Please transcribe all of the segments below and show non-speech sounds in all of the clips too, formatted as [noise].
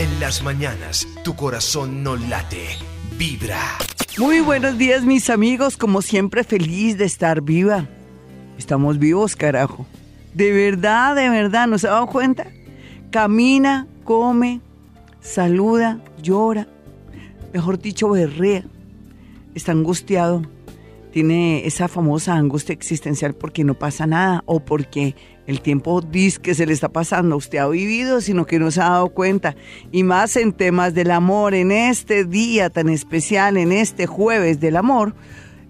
En las mañanas, tu corazón no late, vibra. Muy buenos días, mis amigos. Como siempre, feliz de estar viva. Estamos vivos, carajo. De verdad, de verdad, ¿no se ha dado cuenta? Camina, come, saluda, llora. Mejor dicho, berrea. Está angustiado. Tiene esa famosa angustia existencial porque no pasa nada o porque el tiempo dice que se le está pasando. Usted ha vivido, sino que no se ha dado cuenta. Y más en temas del amor, en este día tan especial, en este jueves del amor,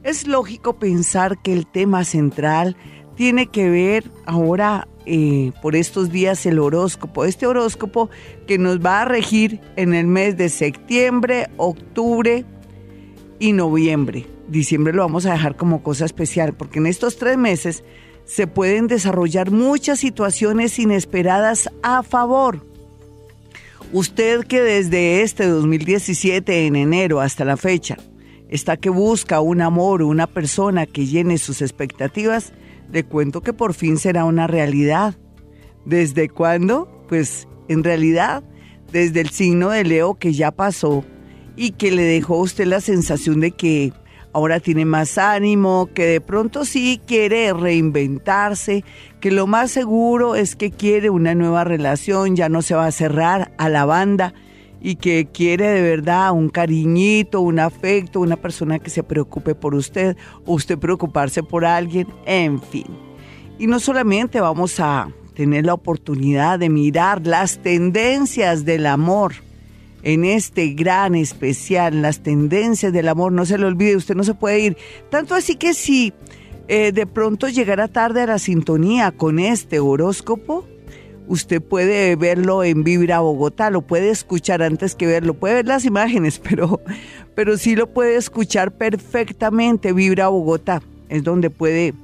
es lógico pensar que el tema central tiene que ver ahora eh, por estos días el horóscopo. Este horóscopo que nos va a regir en el mes de septiembre, octubre y noviembre. Diciembre lo vamos a dejar como cosa especial porque en estos tres meses se pueden desarrollar muchas situaciones inesperadas a favor. Usted que desde este 2017 en enero hasta la fecha está que busca un amor o una persona que llene sus expectativas, le cuento que por fin será una realidad. ¿Desde cuándo? Pues en realidad desde el signo de Leo que ya pasó y que le dejó a usted la sensación de que ahora tiene más ánimo, que de pronto sí quiere reinventarse, que lo más seguro es que quiere una nueva relación, ya no se va a cerrar a la banda y que quiere de verdad un cariñito, un afecto, una persona que se preocupe por usted o usted preocuparse por alguien, en fin. Y no solamente vamos a tener la oportunidad de mirar las tendencias del amor, en este gran especial, las tendencias del amor, no se le olvide, usted no se puede ir. Tanto así que si eh, de pronto llegara tarde a la sintonía con este horóscopo, usted puede verlo en Vibra Bogotá, lo puede escuchar antes que verlo, puede ver las imágenes, [laughs] pero, pero sí lo puede escuchar perfectamente. Vibra Bogotá es donde puede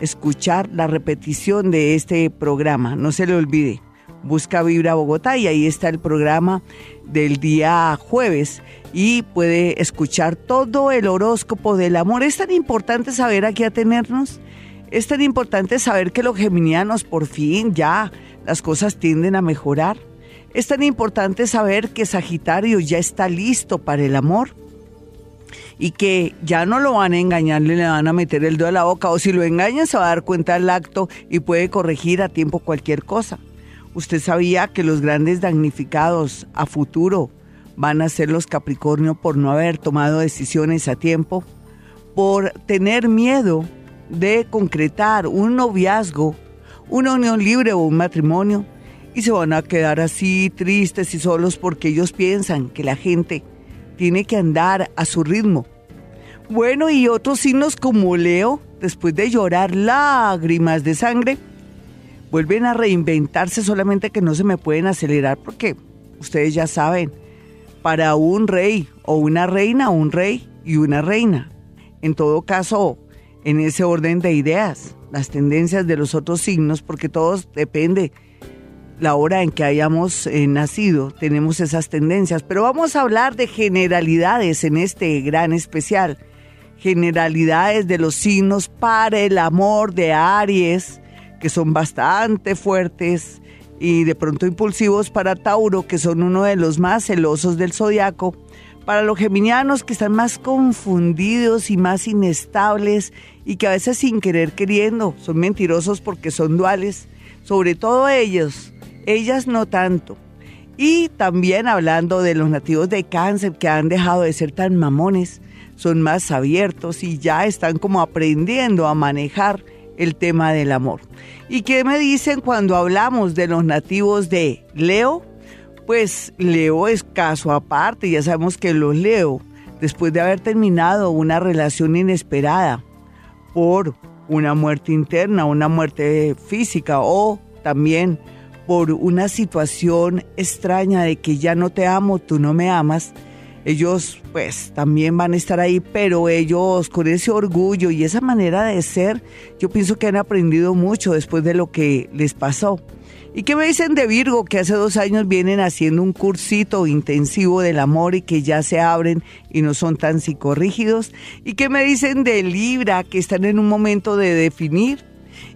escuchar la repetición de este programa, no se le olvide busca Vibra Bogotá y ahí está el programa del día jueves y puede escuchar todo el horóscopo del amor. Es tan importante saber a qué atenernos. Es tan importante saber que los geminianos por fin ya las cosas tienden a mejorar. Es tan importante saber que Sagitario ya está listo para el amor y que ya no lo van a engañar, le van a meter el dedo a la boca o si lo engañan se va a dar cuenta del acto y puede corregir a tiempo cualquier cosa. ¿Usted sabía que los grandes damnificados a futuro van a ser los Capricornio por no haber tomado decisiones a tiempo? Por tener miedo de concretar un noviazgo, una unión libre o un matrimonio y se van a quedar así tristes y solos porque ellos piensan que la gente tiene que andar a su ritmo. Bueno, y otros signos como Leo, después de llorar lágrimas de sangre, vuelven a reinventarse, solamente que no se me pueden acelerar porque ustedes ya saben, para un rey o una reina, un rey y una reina. En todo caso, en ese orden de ideas, las tendencias de los otros signos, porque todos depende la hora en que hayamos eh, nacido, tenemos esas tendencias. Pero vamos a hablar de generalidades en este gran especial. Generalidades de los signos para el amor de Aries, que son bastante fuertes y de pronto impulsivos para Tauro, que son uno de los más celosos del zodiaco, para los geminianos que están más confundidos y más inestables y que a veces sin querer queriendo son mentirosos porque son duales, sobre todo ellos, ellas no tanto. Y también hablando de los nativos de cáncer que han dejado de ser tan mamones, son más abiertos y ya están como aprendiendo a manejar el tema del amor. ¿Y qué me dicen cuando hablamos de los nativos de Leo? Pues Leo es caso aparte, ya sabemos que los Leo, después de haber terminado una relación inesperada por una muerte interna, una muerte física o también por una situación extraña de que ya no te amo, tú no me amas, ellos pues también van a estar ahí, pero ellos con ese orgullo y esa manera de ser, yo pienso que han aprendido mucho después de lo que les pasó. ¿Y qué me dicen de Virgo? Que hace dos años vienen haciendo un cursito intensivo del amor y que ya se abren y no son tan psicorrígidos. ¿Y qué me dicen de Libra? Que están en un momento de definir.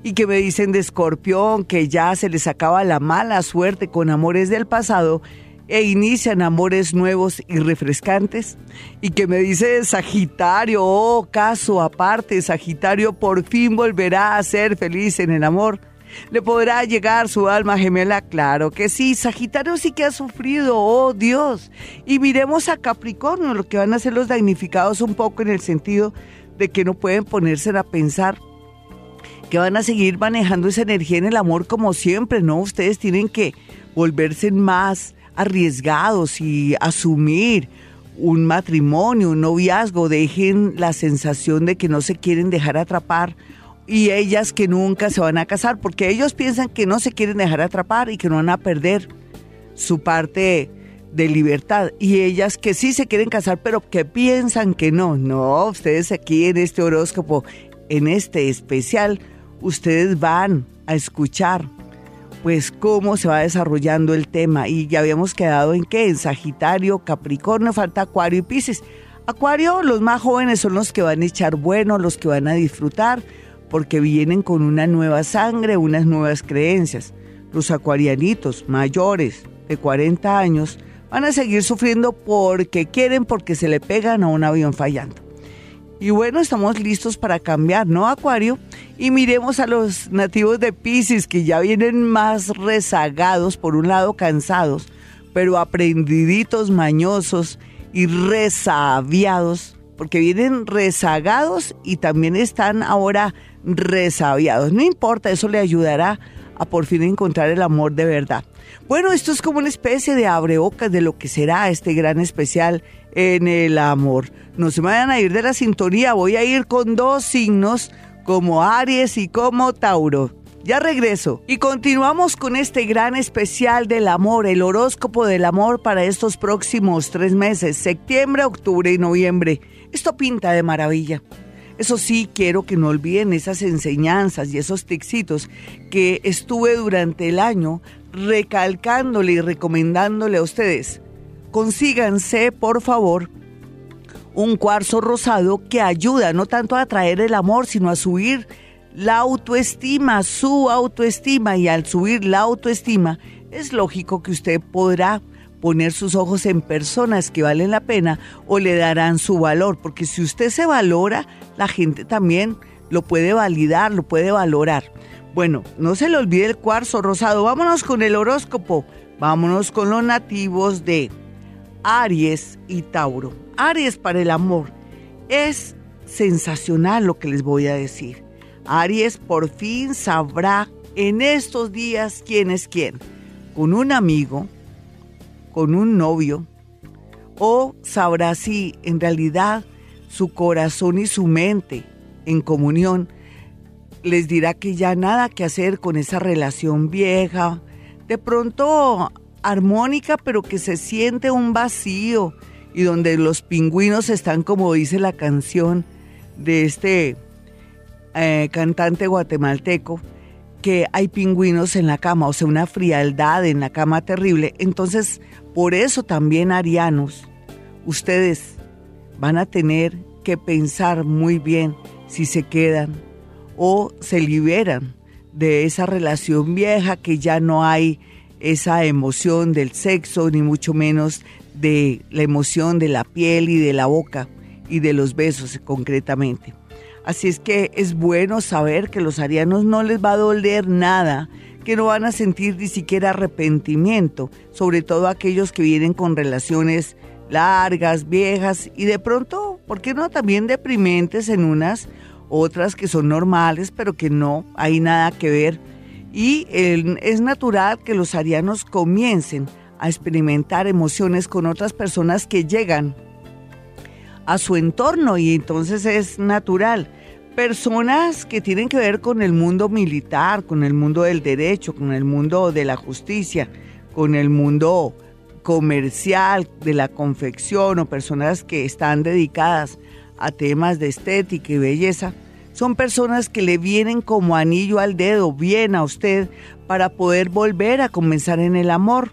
¿Y qué me dicen de Escorpión? Que ya se les acaba la mala suerte con amores del pasado e inician amores nuevos y refrescantes. Y que me dice Sagitario, oh, caso aparte, Sagitario por fin volverá a ser feliz en el amor. ¿Le podrá llegar su alma gemela? Claro que sí. Sagitario sí que ha sufrido, oh Dios. Y miremos a Capricornio, lo que van a ser los damnificados un poco en el sentido de que no pueden ponerse a pensar que van a seguir manejando esa energía en el amor como siempre, ¿no? Ustedes tienen que volverse más arriesgados y asumir un matrimonio, un noviazgo, dejen la sensación de que no se quieren dejar atrapar y ellas que nunca se van a casar, porque ellos piensan que no se quieren dejar atrapar y que no van a perder su parte de libertad y ellas que sí se quieren casar pero que piensan que no. No, ustedes aquí en este horóscopo, en este especial, ustedes van a escuchar pues cómo se va desarrollando el tema y ya habíamos quedado en qué, en Sagitario, Capricornio, falta Acuario y Pisces. Acuario, los más jóvenes son los que van a echar bueno, los que van a disfrutar, porque vienen con una nueva sangre, unas nuevas creencias. Los acuarianitos mayores de 40 años van a seguir sufriendo porque quieren, porque se le pegan a un avión fallando. Y bueno, estamos listos para cambiar, ¿no, Acuario? Y miremos a los nativos de Pisces que ya vienen más rezagados, por un lado cansados, pero aprendiditos, mañosos y resabiados, porque vienen rezagados y también están ahora resabiados. No importa, eso le ayudará a por fin encontrar el amor de verdad. Bueno, esto es como una especie de abrebocas de lo que será este gran especial en el amor. No se vayan a ir de la sintonía, voy a ir con dos signos como Aries y como Tauro. Ya regreso y continuamos con este gran especial del amor, el horóscopo del amor para estos próximos tres meses, septiembre, octubre y noviembre. Esto pinta de maravilla. Eso sí, quiero que no olviden esas enseñanzas y esos tixitos que estuve durante el año recalcándole y recomendándole a ustedes consíganse, por favor, un cuarzo rosado que ayuda no tanto a atraer el amor, sino a subir la autoestima, su autoestima. Y al subir la autoestima, es lógico que usted podrá poner sus ojos en personas que valen la pena o le darán su valor, porque si usted se valora, la gente también lo puede validar, lo puede valorar. Bueno, no se le olvide el cuarzo rosado. Vámonos con el horóscopo. Vámonos con los nativos de Aries y Tauro. Aries para el amor. Es sensacional lo que les voy a decir. Aries por fin sabrá en estos días quién es quién. Con un amigo, con un novio, o sabrá si en realidad su corazón y su mente en comunión les dirá que ya nada que hacer con esa relación vieja. De pronto armónica, pero que se siente un vacío y donde los pingüinos están, como dice la canción de este eh, cantante guatemalteco, que hay pingüinos en la cama, o sea, una frialdad en la cama terrible. Entonces, por eso también, arianos, ustedes van a tener que pensar muy bien si se quedan o se liberan de esa relación vieja que ya no hay esa emoción del sexo, ni mucho menos de la emoción de la piel y de la boca y de los besos concretamente. Así es que es bueno saber que los arianos no les va a doler nada, que no van a sentir ni siquiera arrepentimiento, sobre todo aquellos que vienen con relaciones largas, viejas y de pronto, ¿por qué no? También deprimentes en unas, otras que son normales, pero que no hay nada que ver y es natural que los arianos comiencen a experimentar emociones con otras personas que llegan a su entorno y entonces es natural. Personas que tienen que ver con el mundo militar, con el mundo del derecho, con el mundo de la justicia, con el mundo comercial, de la confección o personas que están dedicadas a temas de estética y belleza, son personas que le vienen como anillo al dedo, bien a usted, para poder volver a comenzar en el amor.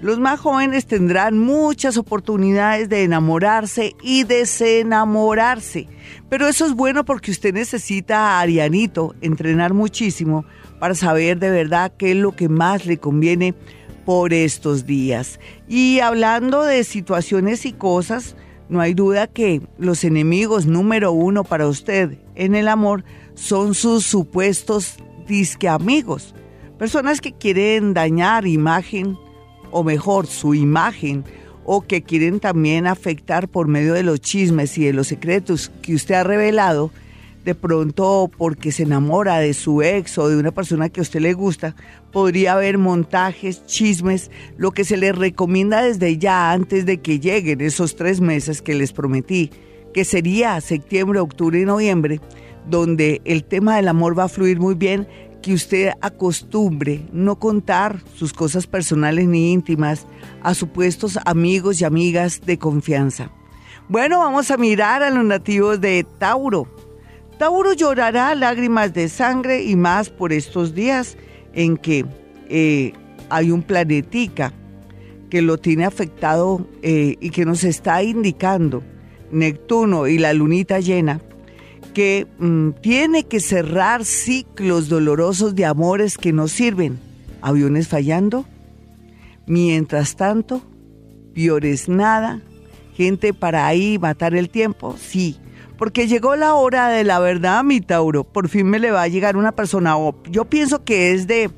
Los más jóvenes tendrán muchas oportunidades de enamorarse y desenamorarse. Pero eso es bueno porque usted necesita a Arianito entrenar muchísimo para saber de verdad qué es lo que más le conviene por estos días. Y hablando de situaciones y cosas, no hay duda que los enemigos número uno para usted en el amor son sus supuestos disque amigos. Personas que quieren dañar imagen, o mejor, su imagen, o que quieren también afectar por medio de los chismes y de los secretos que usted ha revelado de pronto porque se enamora de su ex o de una persona que a usted le gusta, podría haber montajes, chismes, lo que se les recomienda desde ya antes de que lleguen esos tres meses que les prometí, que sería septiembre, octubre y noviembre, donde el tema del amor va a fluir muy bien, que usted acostumbre no contar sus cosas personales ni íntimas a supuestos amigos y amigas de confianza. Bueno, vamos a mirar a los nativos de Tauro. Tauro llorará lágrimas de sangre y más por estos días en que eh, hay un planetica que lo tiene afectado eh, y que nos está indicando, Neptuno y la lunita llena, que mm, tiene que cerrar ciclos dolorosos de amores que no sirven. Aviones fallando. Mientras tanto, piores nada. Gente para ahí matar el tiempo, sí porque llegó la hora de la verdad, mi Tauro. Por fin me le va a llegar una persona, yo pienso que es de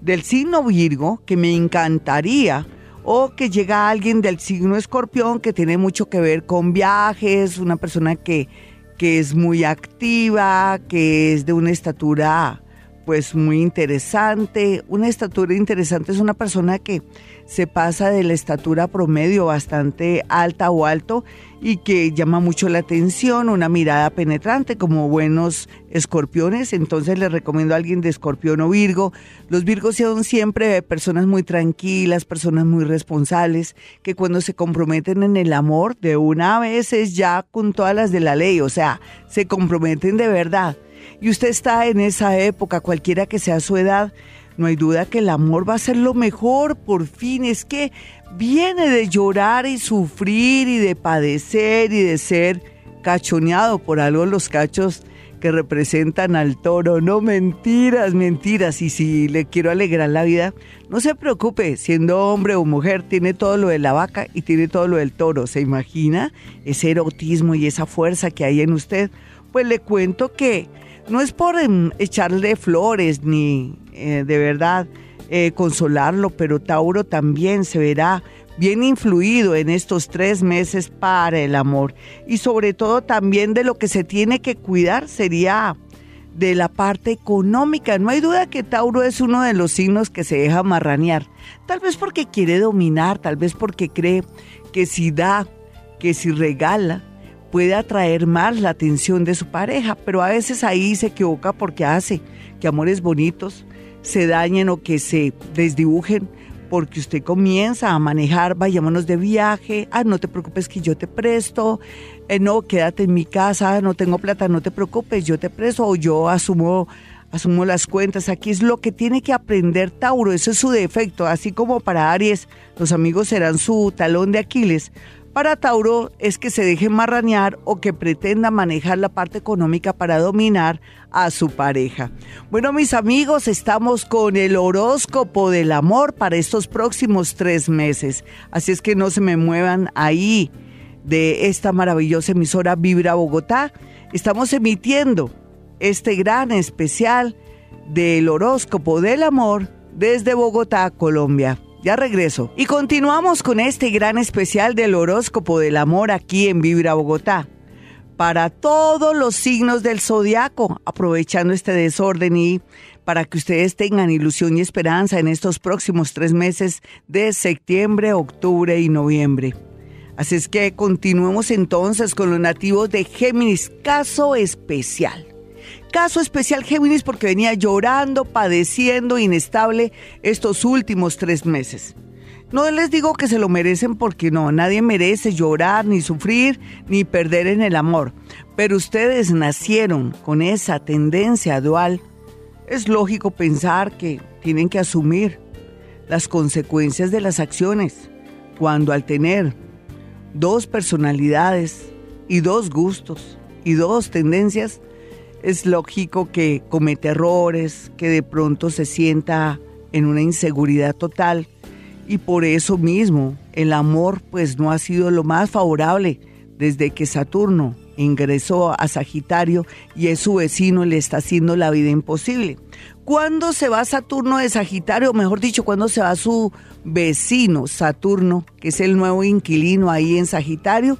del signo Virgo, que me encantaría, o que llega alguien del signo Escorpión, que tiene mucho que ver con viajes, una persona que, que es muy activa, que es de una estatura pues muy interesante. Una estatura interesante es una persona que se pasa de la estatura promedio bastante alta o alto y que llama mucho la atención, una mirada penetrante como buenos escorpiones. Entonces les recomiendo a alguien de escorpión o virgo. Los virgos son siempre personas muy tranquilas, personas muy responsables, que cuando se comprometen en el amor de una vez es ya con todas las de la ley, o sea, se comprometen de verdad. Y usted está en esa época, cualquiera que sea su edad, no hay duda que el amor va a ser lo mejor, por fin. Es que viene de llorar y sufrir y de padecer y de ser cachoneado por algo los cachos que representan al toro. No, mentiras, mentiras. Y si le quiero alegrar la vida, no se preocupe, siendo hombre o mujer, tiene todo lo de la vaca y tiene todo lo del toro. ¿Se imagina ese erotismo y esa fuerza que hay en usted? Pues le cuento que no es por em, echarle flores ni eh, de verdad eh, consolarlo, pero Tauro también se verá bien influido en estos tres meses para el amor. Y sobre todo también de lo que se tiene que cuidar sería de la parte económica. No hay duda que Tauro es uno de los signos que se deja marranear. Tal vez porque quiere dominar, tal vez porque cree que si da, que si regala, puede atraer más la atención de su pareja, pero a veces ahí se equivoca porque hace que amores bonitos se dañen o que se desdibujen porque usted comienza a manejar, vayámonos de viaje, ah, no te preocupes que yo te presto, eh, no, quédate en mi casa, no tengo plata, no te preocupes, yo te presto o yo asumo asumo las cuentas. Aquí es lo que tiene que aprender Tauro, ese es su defecto, así como para Aries, los amigos serán su talón de Aquiles. Para Tauro es que se deje marranear o que pretenda manejar la parte económica para dominar a su pareja. Bueno, mis amigos, estamos con el horóscopo del amor para estos próximos tres meses. Así es que no se me muevan ahí de esta maravillosa emisora Vibra Bogotá. Estamos emitiendo este gran especial del horóscopo del amor desde Bogotá, Colombia. Ya regreso. Y continuamos con este gran especial del horóscopo del amor aquí en Vibra Bogotá. Para todos los signos del zodiaco, aprovechando este desorden y para que ustedes tengan ilusión y esperanza en estos próximos tres meses de septiembre, octubre y noviembre. Así es que continuemos entonces con los nativos de Géminis, caso especial. Caso especial Géminis porque venía llorando, padeciendo, inestable estos últimos tres meses. No les digo que se lo merecen porque no, nadie merece llorar, ni sufrir, ni perder en el amor. Pero ustedes nacieron con esa tendencia dual. Es lógico pensar que tienen que asumir las consecuencias de las acciones cuando al tener dos personalidades y dos gustos y dos tendencias, es lógico que cometa errores, que de pronto se sienta en una inseguridad total y por eso mismo el amor pues no ha sido lo más favorable desde que Saturno ingresó a Sagitario y es su vecino le está haciendo la vida imposible. ¿Cuándo se va Saturno de Sagitario? Mejor dicho, ¿cuándo se va su vecino Saturno, que es el nuevo inquilino ahí en Sagitario?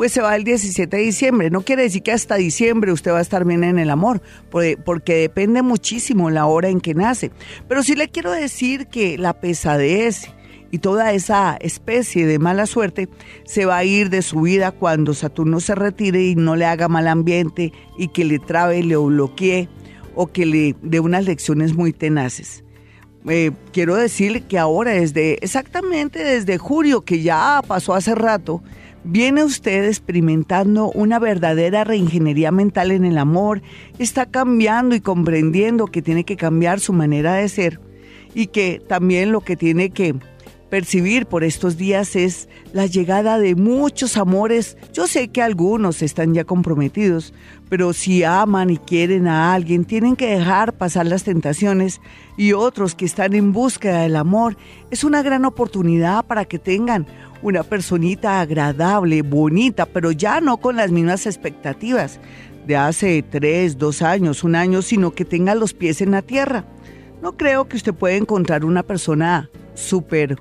Pues se va el 17 de diciembre. No quiere decir que hasta diciembre usted va a estar bien en el amor, porque, depende muchísimo la hora en que nace. Pero sí le quiero decir que la pesadez y toda esa especie de mala suerte se va a ir de su vida cuando Saturno se retire y no le haga mal ambiente y que le trabe, le bloquee o que le dé unas lecciones muy tenaces. Eh, quiero decirle que ahora, desde exactamente desde julio, que ya pasó hace rato, viene usted experimentando una verdadera reingeniería mental en el amor, está cambiando y comprendiendo que tiene que cambiar su manera de ser y que también lo que tiene que percibir por estos días es la llegada de muchos amores. Yo sé que algunos están ya comprometidos, pero si aman y quieren a alguien, tienen que dejar pasar las tentaciones y otros que están en búsqueda del amor, es una gran oportunidad para que tengan una personita agradable, bonita, pero ya no con las mismas expectativas de hace tres, dos años, un año, sino que tenga los pies en la tierra. No creo que usted pueda encontrar una persona súper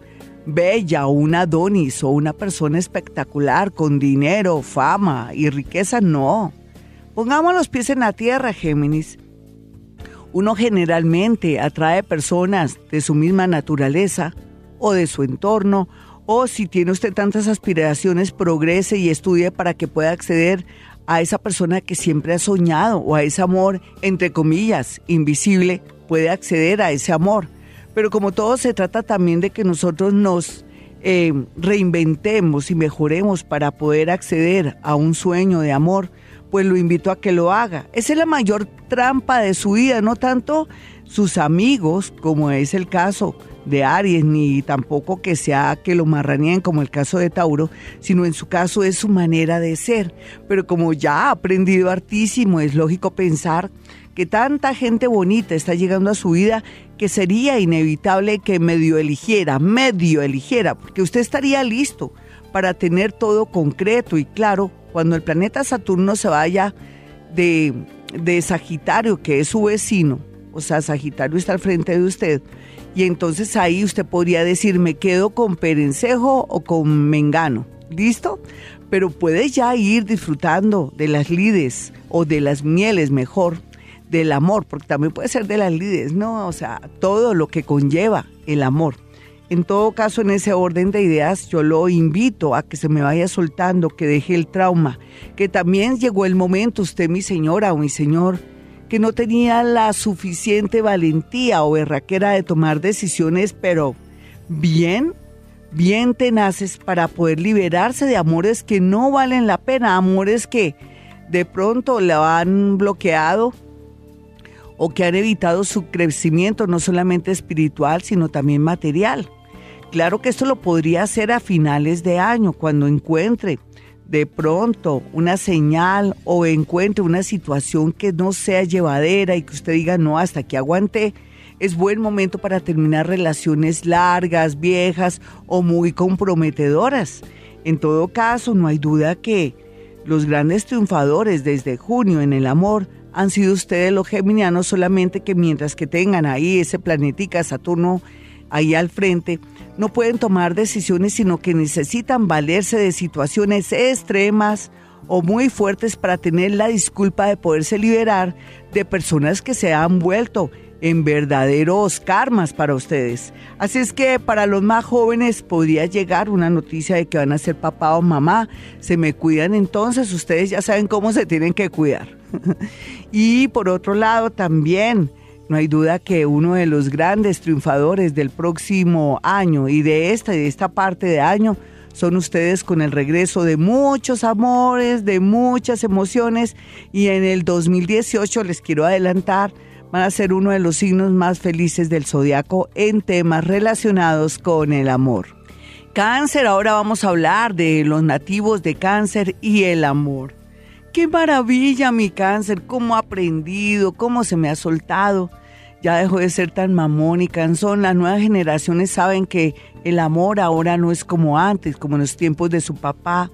bella o una Adonis o una persona espectacular con dinero, fama y riqueza, no. Pongamos los pies en la tierra, Géminis. Uno generalmente atrae personas de su misma naturaleza o de su entorno, o si tiene usted tantas aspiraciones, progrese y estudie para que pueda acceder a esa persona que siempre ha soñado o a ese amor, entre comillas, invisible, puede acceder a ese amor pero como todo se trata también de que nosotros nos eh, reinventemos y mejoremos para poder acceder a un sueño de amor, pues lo invito a que lo haga. Esa es la mayor trampa de su vida, no tanto sus amigos, como es el caso de Aries, ni tampoco que sea que lo marraneen como el caso de Tauro, sino en su caso es su manera de ser. Pero como ya ha aprendido hartísimo, es lógico pensar que tanta gente bonita está llegando a su vida que sería inevitable que medio eligiera, medio eligiera, porque usted estaría listo para tener todo concreto y claro cuando el planeta Saturno se vaya de, de Sagitario, que es su vecino, o sea, Sagitario está al frente de usted, y entonces ahí usted podría decir, me quedo con Perencejo o con Mengano, ¿listo? Pero puede ya ir disfrutando de las lides o de las mieles mejor del amor, porque también puede ser de las lides, ¿no? O sea, todo lo que conlleva el amor. En todo caso, en ese orden de ideas, yo lo invito a que se me vaya soltando, que deje el trauma, que también llegó el momento, usted, mi señora o mi señor, que no tenía la suficiente valentía o berraquera de tomar decisiones, pero bien, bien tenaces para poder liberarse de amores que no valen la pena, amores que de pronto le han bloqueado o que han evitado su crecimiento no solamente espiritual, sino también material. Claro que esto lo podría hacer a finales de año, cuando encuentre de pronto una señal o encuentre una situación que no sea llevadera y que usted diga, no, hasta que aguante, es buen momento para terminar relaciones largas, viejas o muy comprometedoras. En todo caso, no hay duda que los grandes triunfadores desde junio en el amor han sido ustedes los geminianos, solamente que mientras que tengan ahí ese planetica Saturno ahí al frente, no pueden tomar decisiones, sino que necesitan valerse de situaciones extremas o muy fuertes para tener la disculpa de poderse liberar de personas que se han vuelto en verdaderos karmas para ustedes. Así es que para los más jóvenes podría llegar una noticia de que van a ser papá o mamá. Se me cuidan entonces, ustedes ya saben cómo se tienen que cuidar. [laughs] y por otro lado también, no hay duda que uno de los grandes triunfadores del próximo año y de esta y de esta parte de año son ustedes con el regreso de muchos amores, de muchas emociones y en el 2018 les quiero adelantar van a ser uno de los signos más felices del zodiaco en temas relacionados con el amor. Cáncer, ahora vamos a hablar de los nativos de cáncer y el amor. Qué maravilla mi cáncer, cómo ha aprendido, cómo se me ha soltado. Ya dejó de ser tan mamón y cansón. Las nuevas generaciones saben que el amor ahora no es como antes, como en los tiempos de su papá,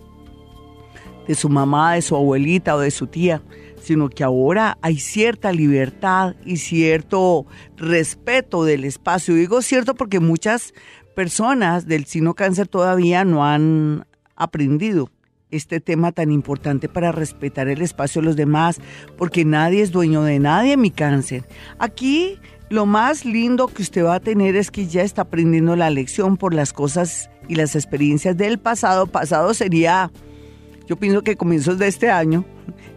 de su mamá, de su abuelita o de su tía, sino que ahora hay cierta libertad y cierto respeto del espacio. Digo cierto porque muchas personas del sino cáncer todavía no han aprendido este tema tan importante para respetar el espacio de los demás, porque nadie es dueño de nadie, mi cáncer. Aquí lo más lindo que usted va a tener es que ya está aprendiendo la lección por las cosas y las experiencias del pasado. Pasado sería, yo pienso que comienzos de este año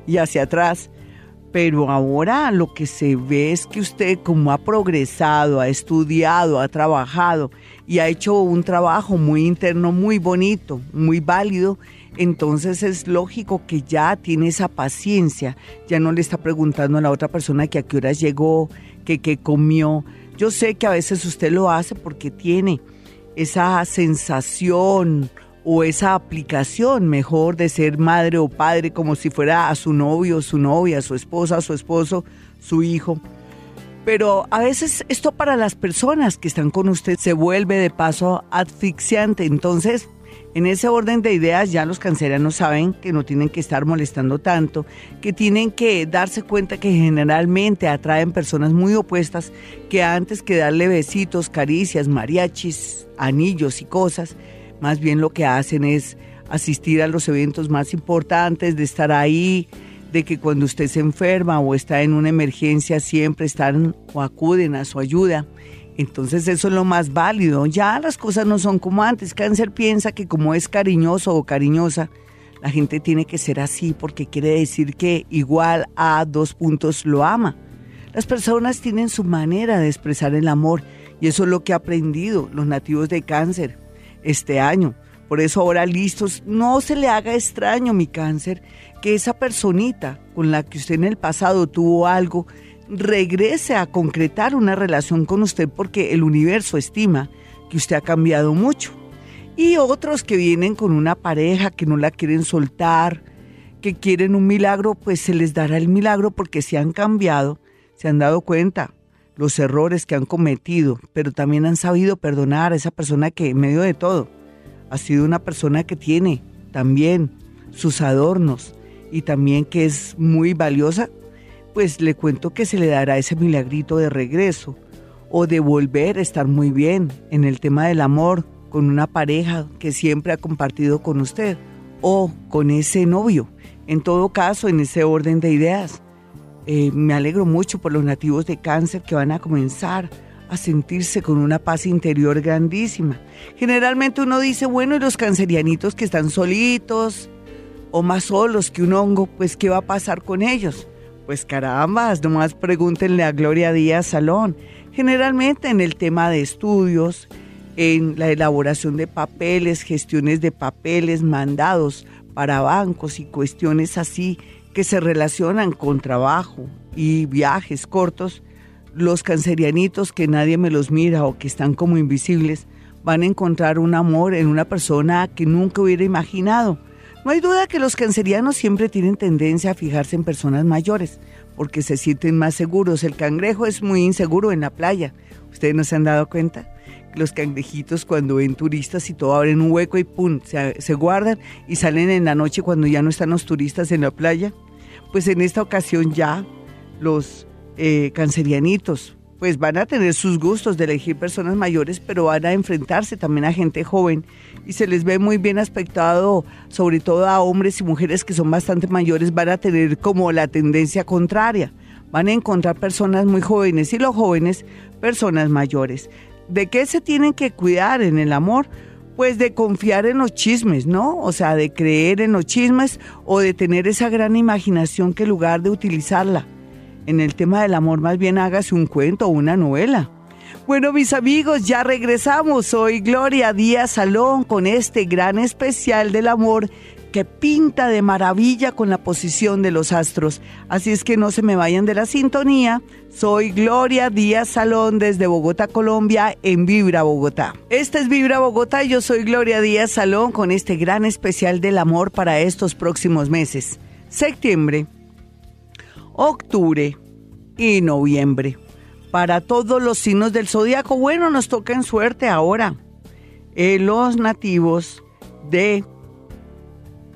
y hacia atrás. Pero ahora lo que se ve es que usted como ha progresado, ha estudiado, ha trabajado y ha hecho un trabajo muy interno, muy bonito, muy válido, entonces es lógico que ya tiene esa paciencia, ya no le está preguntando a la otra persona que a qué horas llegó, que qué comió. Yo sé que a veces usted lo hace porque tiene esa sensación o esa aplicación mejor de ser madre o padre como si fuera a su novio, su novia, su esposa, su esposo, su hijo. Pero a veces esto para las personas que están con usted se vuelve de paso asfixiante. Entonces, en ese orden de ideas ya los cancerianos saben que no tienen que estar molestando tanto, que tienen que darse cuenta que generalmente atraen personas muy opuestas que antes que darle besitos, caricias, mariachis, anillos y cosas, más bien lo que hacen es asistir a los eventos más importantes, de estar ahí, de que cuando usted se enferma o está en una emergencia siempre están o acuden a su ayuda. Entonces eso es lo más válido. Ya las cosas no son como antes. Cáncer piensa que como es cariñoso o cariñosa, la gente tiene que ser así porque quiere decir que igual a dos puntos lo ama. Las personas tienen su manera de expresar el amor y eso es lo que ha aprendido los nativos de cáncer este año. Por eso ahora listos, no se le haga extraño mi cáncer que esa personita con la que usted en el pasado tuvo algo regrese a concretar una relación con usted porque el universo estima que usted ha cambiado mucho. Y otros que vienen con una pareja que no la quieren soltar, que quieren un milagro, pues se les dará el milagro porque se han cambiado, se han dado cuenta los errores que han cometido, pero también han sabido perdonar a esa persona que en medio de todo ha sido una persona que tiene también sus adornos y también que es muy valiosa, pues le cuento que se le dará ese milagrito de regreso o de volver a estar muy bien en el tema del amor con una pareja que siempre ha compartido con usted o con ese novio. En todo caso, en ese orden de ideas, eh, me alegro mucho por los nativos de cáncer que van a comenzar a sentirse con una paz interior grandísima. Generalmente uno dice, bueno, los cancerianitos que están solitos o más solos que un hongo, pues ¿qué va a pasar con ellos? Pues carambas, nomás pregúntenle a Gloria Díaz Salón. Generalmente en el tema de estudios, en la elaboración de papeles, gestiones de papeles, mandados para bancos y cuestiones así que se relacionan con trabajo y viajes cortos, los cancerianitos que nadie me los mira o que están como invisibles, van a encontrar un amor en una persona que nunca hubiera imaginado no hay duda que los cancerianos siempre tienen tendencia a fijarse en personas mayores, porque se sienten más seguros. El cangrejo es muy inseguro en la playa. ¿Ustedes no se han dado cuenta? Los cangrejitos cuando ven turistas y todo abren un hueco y pum, se, guardan y salen en la noche cuando ya no están los turistas en la playa. Pues en esta ocasión ya los eh, cancerianitos pues van a tener sus gustos de elegir personas mayores, pero van a enfrentarse también a gente joven y se les ve muy bien aspectado, sobre todo a hombres y mujeres que son bastante mayores, van a tener como la tendencia contraria. Van a encontrar personas muy jóvenes y los jóvenes personas mayores. ¿De qué se tienen que cuidar en el amor? Pues de confiar en los chismes, ¿no? O sea, de creer en los chismes o de tener esa gran imaginación que en lugar de utilizarla en el tema del amor, más bien hágase un cuento o una novela. Bueno, mis amigos, ya regresamos. Soy Gloria Díaz Salón con este gran especial del amor que pinta de maravilla con la posición de los astros. Así es que no se me vayan de la sintonía. Soy Gloria Díaz Salón desde Bogotá, Colombia, en Vibra Bogotá. Este es Vibra Bogotá y yo soy Gloria Díaz Salón con este gran especial del amor para estos próximos meses. Septiembre octubre y noviembre. para todos los signos del zodiaco. Bueno, nos toca en suerte ahora. Eh, los nativos de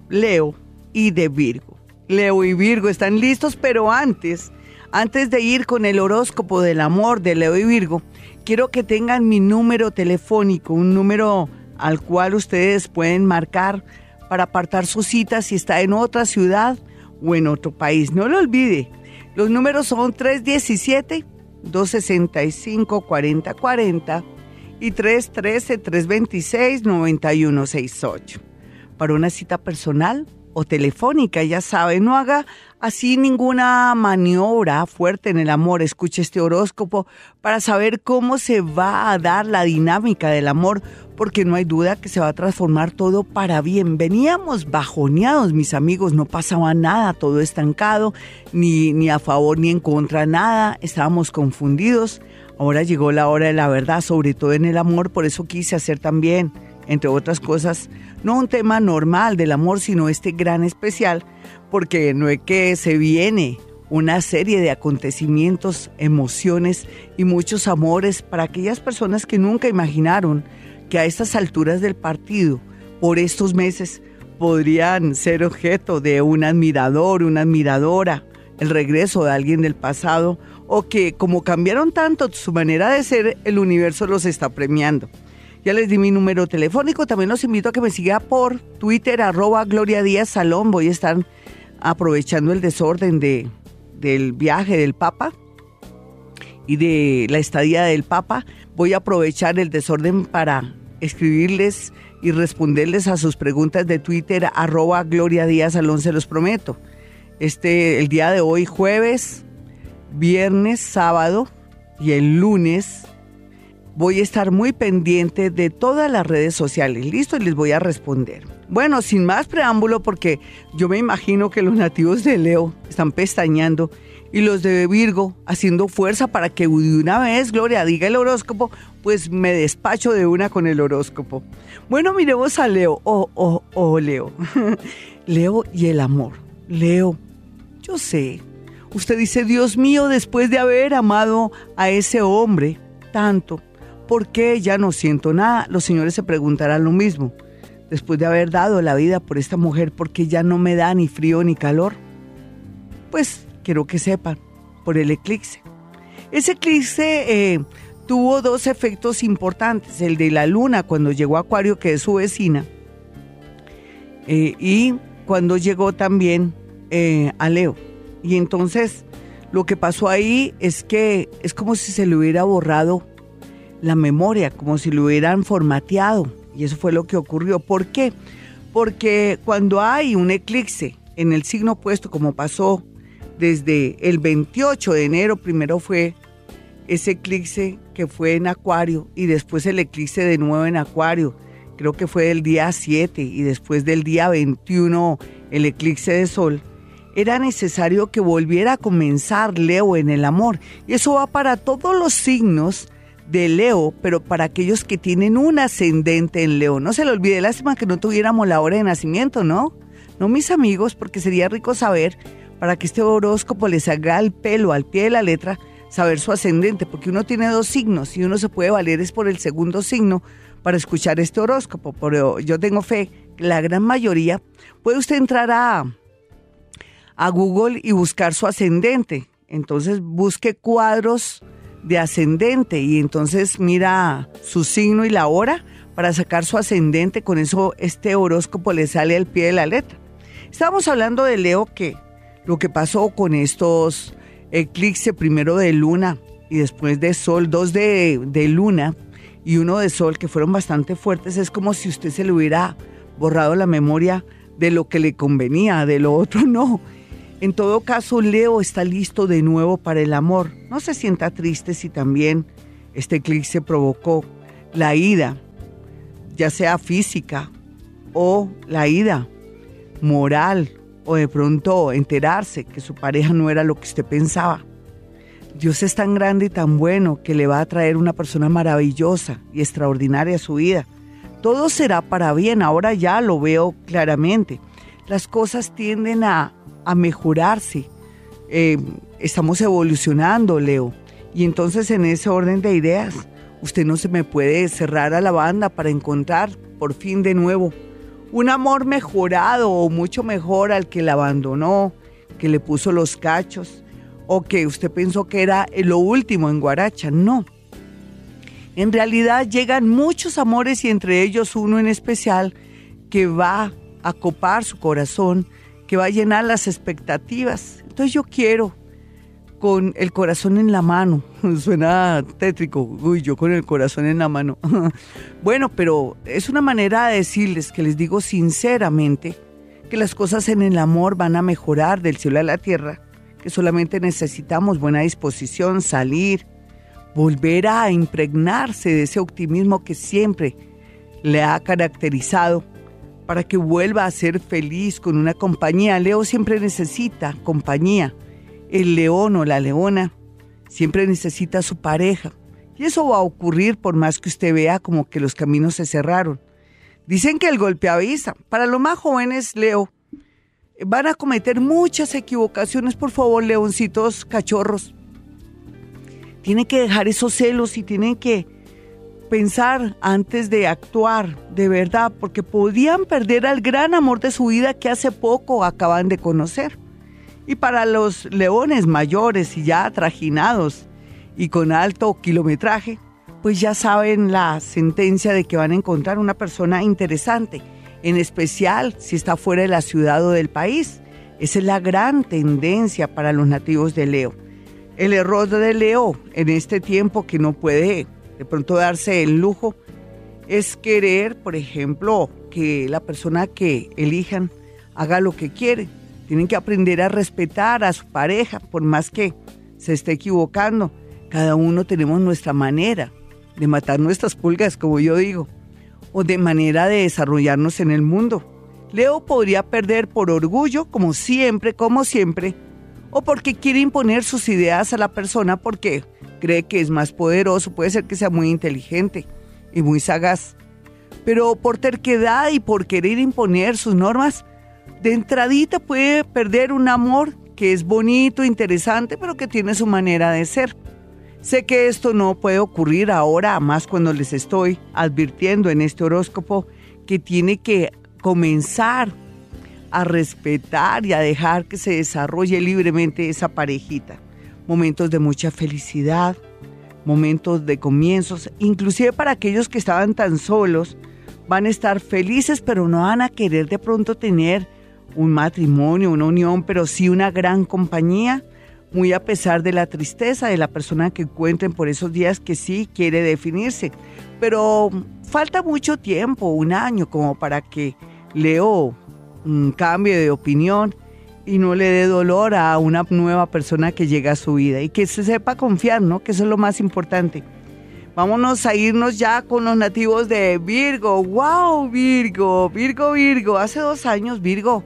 Leo y de Virgo. Leo y Virgo están listos, pero antes, antes de ir con el horóscopo del amor de Leo y Virgo, quiero que tengan mi número telefónico, un número al cual ustedes pueden marcar para apartar su cita si está en otra ciudad o en otro país. No lo olvide. Los números son 317-265-4040 y 313-326-9168. Para una cita personal, o telefónica, ya sabe, no haga así ninguna maniobra fuerte en el amor, escuche este horóscopo para saber cómo se va a dar la dinámica del amor, porque no hay duda que se va a transformar todo para bien. Veníamos bajoneados, mis amigos, no pasaba nada, todo estancado, ni, ni a favor ni en contra, nada, estábamos confundidos. Ahora llegó la hora de la verdad, sobre todo en el amor, por eso quise hacer también, entre otras cosas, no un tema normal del amor, sino este gran especial, porque no es que se viene una serie de acontecimientos, emociones y muchos amores para aquellas personas que nunca imaginaron que a estas alturas del partido, por estos meses, podrían ser objeto de un admirador, una admiradora, el regreso de alguien del pasado, o que como cambiaron tanto su manera de ser, el universo los está premiando. Ya les di mi número telefónico. También los invito a que me siga por Twitter, arroba Gloria Díaz Salón. Voy a estar aprovechando el desorden de, del viaje del Papa y de la estadía del Papa. Voy a aprovechar el desorden para escribirles y responderles a sus preguntas de Twitter, arroba Gloria Díaz Salón, se los prometo. Este, el día de hoy, jueves, viernes, sábado y el lunes voy a estar muy pendiente de todas las redes sociales. Listo, y les voy a responder. Bueno, sin más preámbulo, porque yo me imagino que los nativos de Leo están pestañando y los de Virgo haciendo fuerza para que de una vez, Gloria, diga el horóscopo, pues me despacho de una con el horóscopo. Bueno, miremos a Leo. Oh, oh, oh, Leo. [laughs] Leo y el amor. Leo, yo sé. Usted dice, Dios mío, después de haber amado a ese hombre tanto, ¿Por qué ya no siento nada? Los señores se preguntarán lo mismo. Después de haber dado la vida por esta mujer, ¿por qué ya no me da ni frío ni calor? Pues quiero que sepan, por el eclipse. Ese eclipse eh, tuvo dos efectos importantes, el de la luna cuando llegó a Acuario, que es su vecina, eh, y cuando llegó también eh, a Leo. Y entonces lo que pasó ahí es que es como si se le hubiera borrado la memoria, como si lo hubieran formateado. Y eso fue lo que ocurrió. ¿Por qué? Porque cuando hay un eclipse en el signo opuesto, como pasó desde el 28 de enero, primero fue ese eclipse que fue en Acuario y después el eclipse de nuevo en Acuario, creo que fue el día 7 y después del día 21 el eclipse de Sol, era necesario que volviera a comenzar Leo en el amor. Y eso va para todos los signos de Leo, pero para aquellos que tienen un ascendente en Leo. No se le olvide, lástima que no tuviéramos la hora de nacimiento, ¿no? No, mis amigos, porque sería rico saber, para que este horóscopo les haga el pelo al pie de la letra, saber su ascendente, porque uno tiene dos signos y uno se puede valer es por el segundo signo para escuchar este horóscopo. Pero yo tengo fe, la gran mayoría, puede usted entrar a, a Google y buscar su ascendente. Entonces busque cuadros de ascendente y entonces mira su signo y la hora para sacar su ascendente, con eso este horóscopo le sale al pie de la letra. Estábamos hablando de Leo que lo que pasó con estos eclipses primero de luna y después de sol, dos de, de luna y uno de sol que fueron bastante fuertes, es como si usted se le hubiera borrado la memoria de lo que le convenía, de lo otro no. En todo caso, Leo está listo de nuevo para el amor. No se sienta triste si también este eclipse provocó la ida, ya sea física o la ida moral o de pronto enterarse que su pareja no era lo que usted pensaba. Dios es tan grande y tan bueno que le va a traer una persona maravillosa y extraordinaria a su vida. Todo será para bien, ahora ya lo veo claramente. Las cosas tienden a a mejorarse. Eh, estamos evolucionando, Leo. Y entonces en ese orden de ideas, usted no se me puede cerrar a la banda para encontrar por fin de nuevo un amor mejorado o mucho mejor al que la abandonó, que le puso los cachos o que usted pensó que era lo último en Guaracha. No. En realidad llegan muchos amores y entre ellos uno en especial que va a copar su corazón, que va a llenar las expectativas. Entonces yo quiero con el corazón en la mano. [laughs] Suena tétrico, uy, yo con el corazón en la mano. [laughs] bueno, pero es una manera de decirles que les digo sinceramente que las cosas en el amor van a mejorar del cielo a la tierra, que solamente necesitamos buena disposición, salir, volver a impregnarse de ese optimismo que siempre le ha caracterizado para que vuelva a ser feliz con una compañía. Leo siempre necesita compañía el león o la leona siempre necesita a su pareja. Y eso va a ocurrir por más que usted vea como que los caminos se cerraron. Dicen que el golpe avisa. Para los más jóvenes, Leo, van a cometer muchas equivocaciones. Por favor, leoncitos, cachorros. Tienen que dejar esos celos y tienen que pensar antes de actuar, de verdad, porque podían perder al gran amor de su vida que hace poco acaban de conocer. Y para los leones mayores y ya trajinados y con alto kilometraje, pues ya saben la sentencia de que van a encontrar una persona interesante, en especial si está fuera de la ciudad o del país. Esa es la gran tendencia para los nativos de Leo. El error de Leo en este tiempo que no puede de pronto darse el lujo es querer, por ejemplo, que la persona que elijan haga lo que quiere tienen que aprender a respetar a su pareja, por más que se esté equivocando. Cada uno tenemos nuestra manera de matar nuestras pulgas, como yo digo, o de manera de desarrollarnos en el mundo. Leo podría perder por orgullo, como siempre, como siempre, o porque quiere imponer sus ideas a la persona porque cree que es más poderoso, puede ser que sea muy inteligente y muy sagaz. Pero por terquedad y por querer imponer sus normas, de entradita puede perder un amor que es bonito, interesante, pero que tiene su manera de ser. Sé que esto no puede ocurrir ahora, más cuando les estoy advirtiendo en este horóscopo que tiene que comenzar a respetar y a dejar que se desarrolle libremente esa parejita. Momentos de mucha felicidad, momentos de comienzos, inclusive para aquellos que estaban tan solos, van a estar felices, pero no van a querer de pronto tener un matrimonio, una unión, pero sí una gran compañía, muy a pesar de la tristeza de la persona que encuentren por esos días que sí quiere definirse. Pero falta mucho tiempo, un año, como para que Leo cambie de opinión y no le dé dolor a una nueva persona que llega a su vida y que se sepa confiar, ¿no? Que eso es lo más importante. Vámonos a irnos ya con los nativos de Virgo. ¡Wow, Virgo! Virgo, Virgo. Hace dos años, Virgo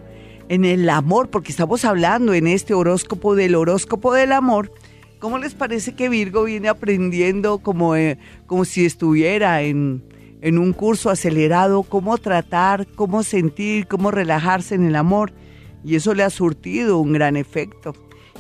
en el amor, porque estamos hablando en este horóscopo del horóscopo del amor. ¿Cómo les parece que Virgo viene aprendiendo como, eh, como si estuviera en, en un curso acelerado, cómo tratar, cómo sentir, cómo relajarse en el amor? Y eso le ha surtido un gran efecto.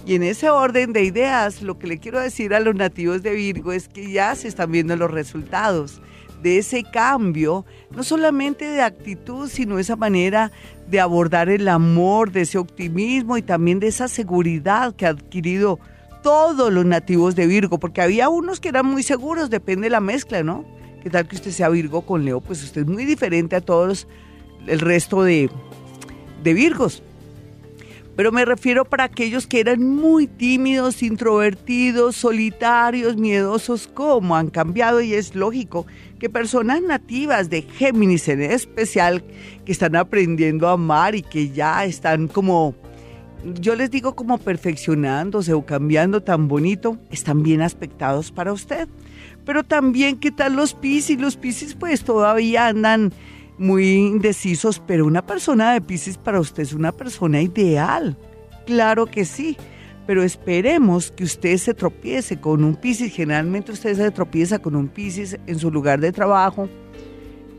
Y en ese orden de ideas, lo que le quiero decir a los nativos de Virgo es que ya se están viendo los resultados de ese cambio, no solamente de actitud, sino esa manera de abordar el amor, de ese optimismo y también de esa seguridad que ha adquirido todos los nativos de Virgo, porque había unos que eran muy seguros, depende de la mezcla, ¿no? ¿Qué tal que usted sea Virgo con Leo? Pues usted es muy diferente a todos el resto de, de Virgos pero me refiero para aquellos que eran muy tímidos, introvertidos, solitarios, miedosos, cómo han cambiado y es lógico que personas nativas de Géminis en especial, que están aprendiendo a amar y que ya están como, yo les digo como perfeccionándose o cambiando tan bonito, están bien aspectados para usted. Pero también, ¿qué tal los Piscis? Los Piscis pues todavía andan muy indecisos, pero una persona de Pisces para usted es una persona ideal. Claro que sí, pero esperemos que usted se tropiece con un Pisces. Generalmente usted se tropieza con un Pisces en su lugar de trabajo,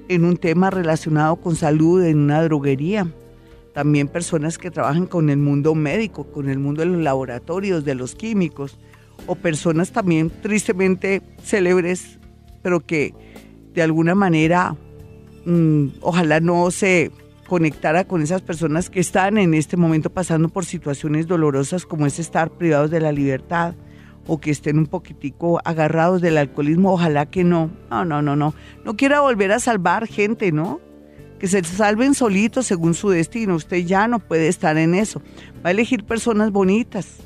en un tema relacionado con salud, en una droguería. También personas que trabajan con el mundo médico, con el mundo de los laboratorios, de los químicos, o personas también tristemente célebres, pero que de alguna manera mm, ojalá no se conectara con esas personas que están en este momento pasando por situaciones dolorosas como es estar privados de la libertad o que estén un poquitico agarrados del alcoholismo, ojalá que no. No, no, no, no. No quiera volver a salvar gente, ¿no? Que se salven solitos según su destino. Usted ya no puede estar en eso. Va a elegir personas bonitas,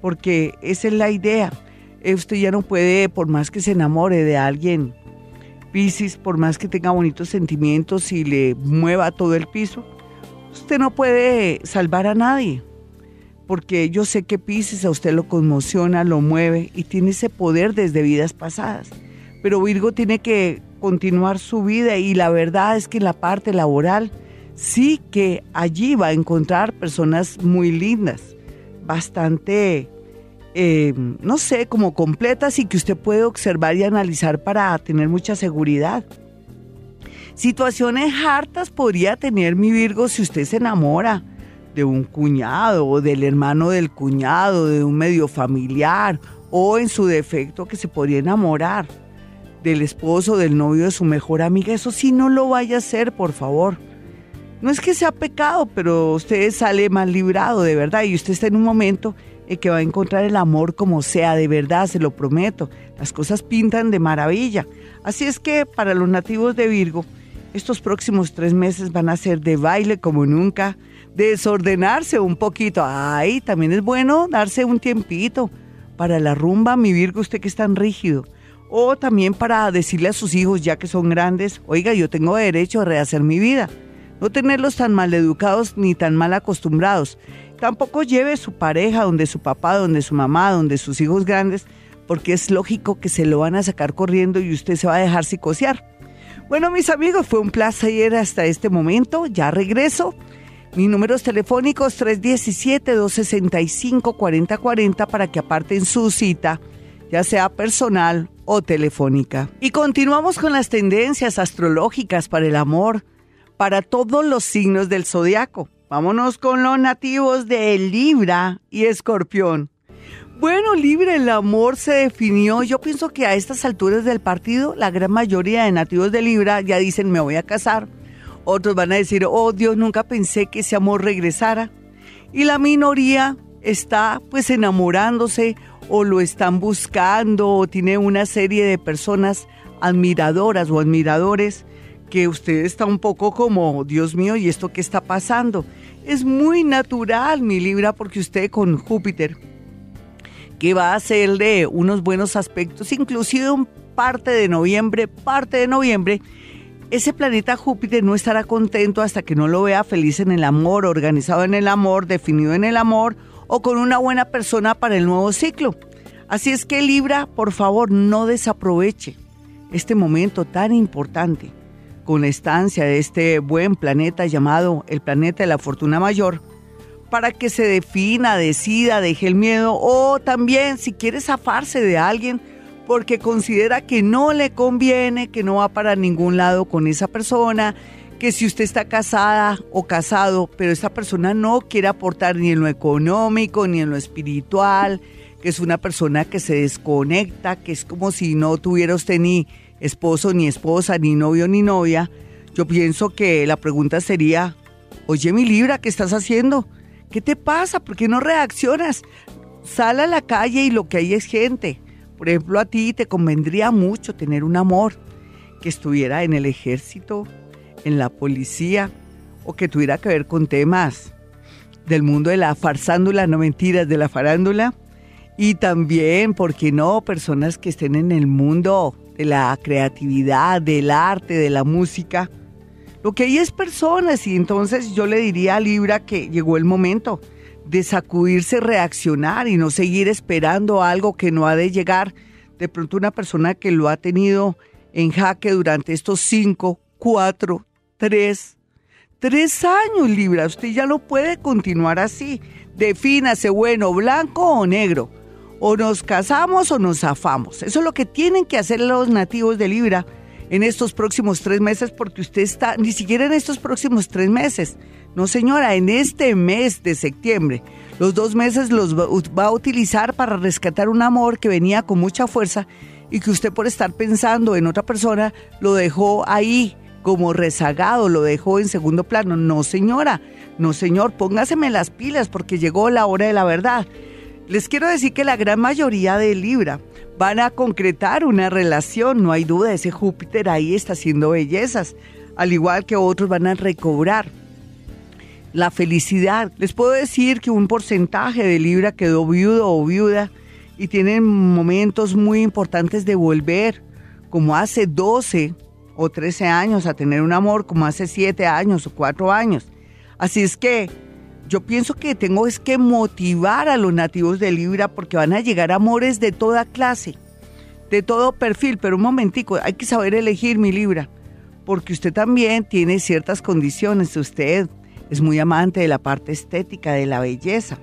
porque esa es la idea. Usted ya no puede, por más que se enamore de alguien, Piscis, por más que tenga bonitos sentimientos y le mueva todo el piso, usted no puede salvar a nadie. Porque yo sé que Piscis a usted lo conmociona, lo mueve y tiene ese poder desde vidas pasadas. Pero Virgo tiene que continuar su vida y la verdad es que en la parte laboral sí que allí va a encontrar personas muy lindas, bastante eh, no sé, como completas y que usted puede observar y analizar para tener mucha seguridad. Situaciones hartas podría tener mi Virgo si usted se enamora de un cuñado o del hermano del cuñado, de un medio familiar o en su defecto que se podría enamorar del esposo, del novio de su mejor amiga. Eso sí, no lo vaya a hacer, por favor. No es que sea pecado, pero usted sale mal librado, de verdad, y usted está en un momento que va a encontrar el amor como sea, de verdad, se lo prometo. Las cosas pintan de maravilla. Así es que para los nativos de Virgo, estos próximos tres meses van a ser de baile como nunca, desordenarse un poquito. Ay, también es bueno darse un tiempito para la rumba, mi Virgo, usted que es tan rígido. O también para decirle a sus hijos, ya que son grandes, oiga, yo tengo derecho a rehacer mi vida. No tenerlos tan mal educados ni tan mal acostumbrados. Tampoco lleve su pareja donde su papá, donde su mamá, donde sus hijos grandes, porque es lógico que se lo van a sacar corriendo y usted se va a dejar psicosear. Bueno, mis amigos, fue un placer hasta este momento. Ya regreso. Mis números telefónicos 317-265-4040 para que aparten su cita, ya sea personal o telefónica. Y continuamos con las tendencias astrológicas para el amor, para todos los signos del zodiaco. Vámonos con los nativos de Libra y Escorpión. Bueno, Libra, el amor se definió. Yo pienso que a estas alturas del partido, la gran mayoría de nativos de Libra ya dicen me voy a casar. Otros van a decir, oh Dios, nunca pensé que ese amor regresara. Y la minoría está pues enamorándose o lo están buscando o tiene una serie de personas admiradoras o admiradores que usted está un poco como, Dios mío, ¿y esto qué está pasando? Es muy natural, mi Libra, porque usted con Júpiter, que va a hacerle unos buenos aspectos, inclusive un parte de noviembre, parte de noviembre, ese planeta Júpiter no estará contento hasta que no lo vea feliz en el amor, organizado en el amor, definido en el amor o con una buena persona para el nuevo ciclo. Así es que Libra, por favor, no desaproveche este momento tan importante con estancia de este buen planeta llamado el planeta de la fortuna mayor, para que se defina, decida, deje el miedo o también si quiere zafarse de alguien porque considera que no le conviene, que no va para ningún lado con esa persona, que si usted está casada o casado, pero esa persona no quiere aportar ni en lo económico ni en lo espiritual, que es una persona que se desconecta, que es como si no tuviera usted ni esposo ni esposa, ni novio ni novia, yo pienso que la pregunta sería, oye mi Libra, ¿qué estás haciendo? ¿Qué te pasa? ¿Por qué no reaccionas? Sal a la calle y lo que hay es gente. Por ejemplo, a ti te convendría mucho tener un amor que estuviera en el ejército, en la policía o que tuviera que ver con temas del mundo de la farsándula, no mentiras, de la farándula. Y también, ¿por qué no? Personas que estén en el mundo de la creatividad, del arte, de la música. Lo que hay es personas y entonces yo le diría a Libra que llegó el momento de sacudirse, reaccionar y no seguir esperando algo que no ha de llegar. De pronto una persona que lo ha tenido en jaque durante estos cinco, cuatro, tres, tres años, Libra. Usted ya no puede continuar así. Defínase, bueno, blanco o negro o nos casamos o nos zafamos. Eso es lo que tienen que hacer los nativos de Libra en estos próximos tres meses porque usted está, ni siquiera en estos próximos tres meses. No, señora, en este mes de septiembre. Los dos meses los va a utilizar para rescatar un amor que venía con mucha fuerza y que usted por estar pensando en otra persona lo dejó ahí como rezagado, lo dejó en segundo plano. No, señora, no, señor, póngaseme las pilas porque llegó la hora de la verdad. Les quiero decir que la gran mayoría de Libra van a concretar una relación, no hay duda, ese Júpiter ahí está haciendo bellezas, al igual que otros van a recobrar la felicidad. Les puedo decir que un porcentaje de Libra quedó viudo o viuda y tienen momentos muy importantes de volver, como hace 12 o 13 años, a tener un amor, como hace 7 años o 4 años. Así es que yo pienso que tengo es que motivar a los nativos de Libra porque van a llegar amores de toda clase, de todo perfil, pero un momentico, hay que saber elegir mi Libra, porque usted también tiene ciertas condiciones, usted es muy amante de la parte estética, de la belleza,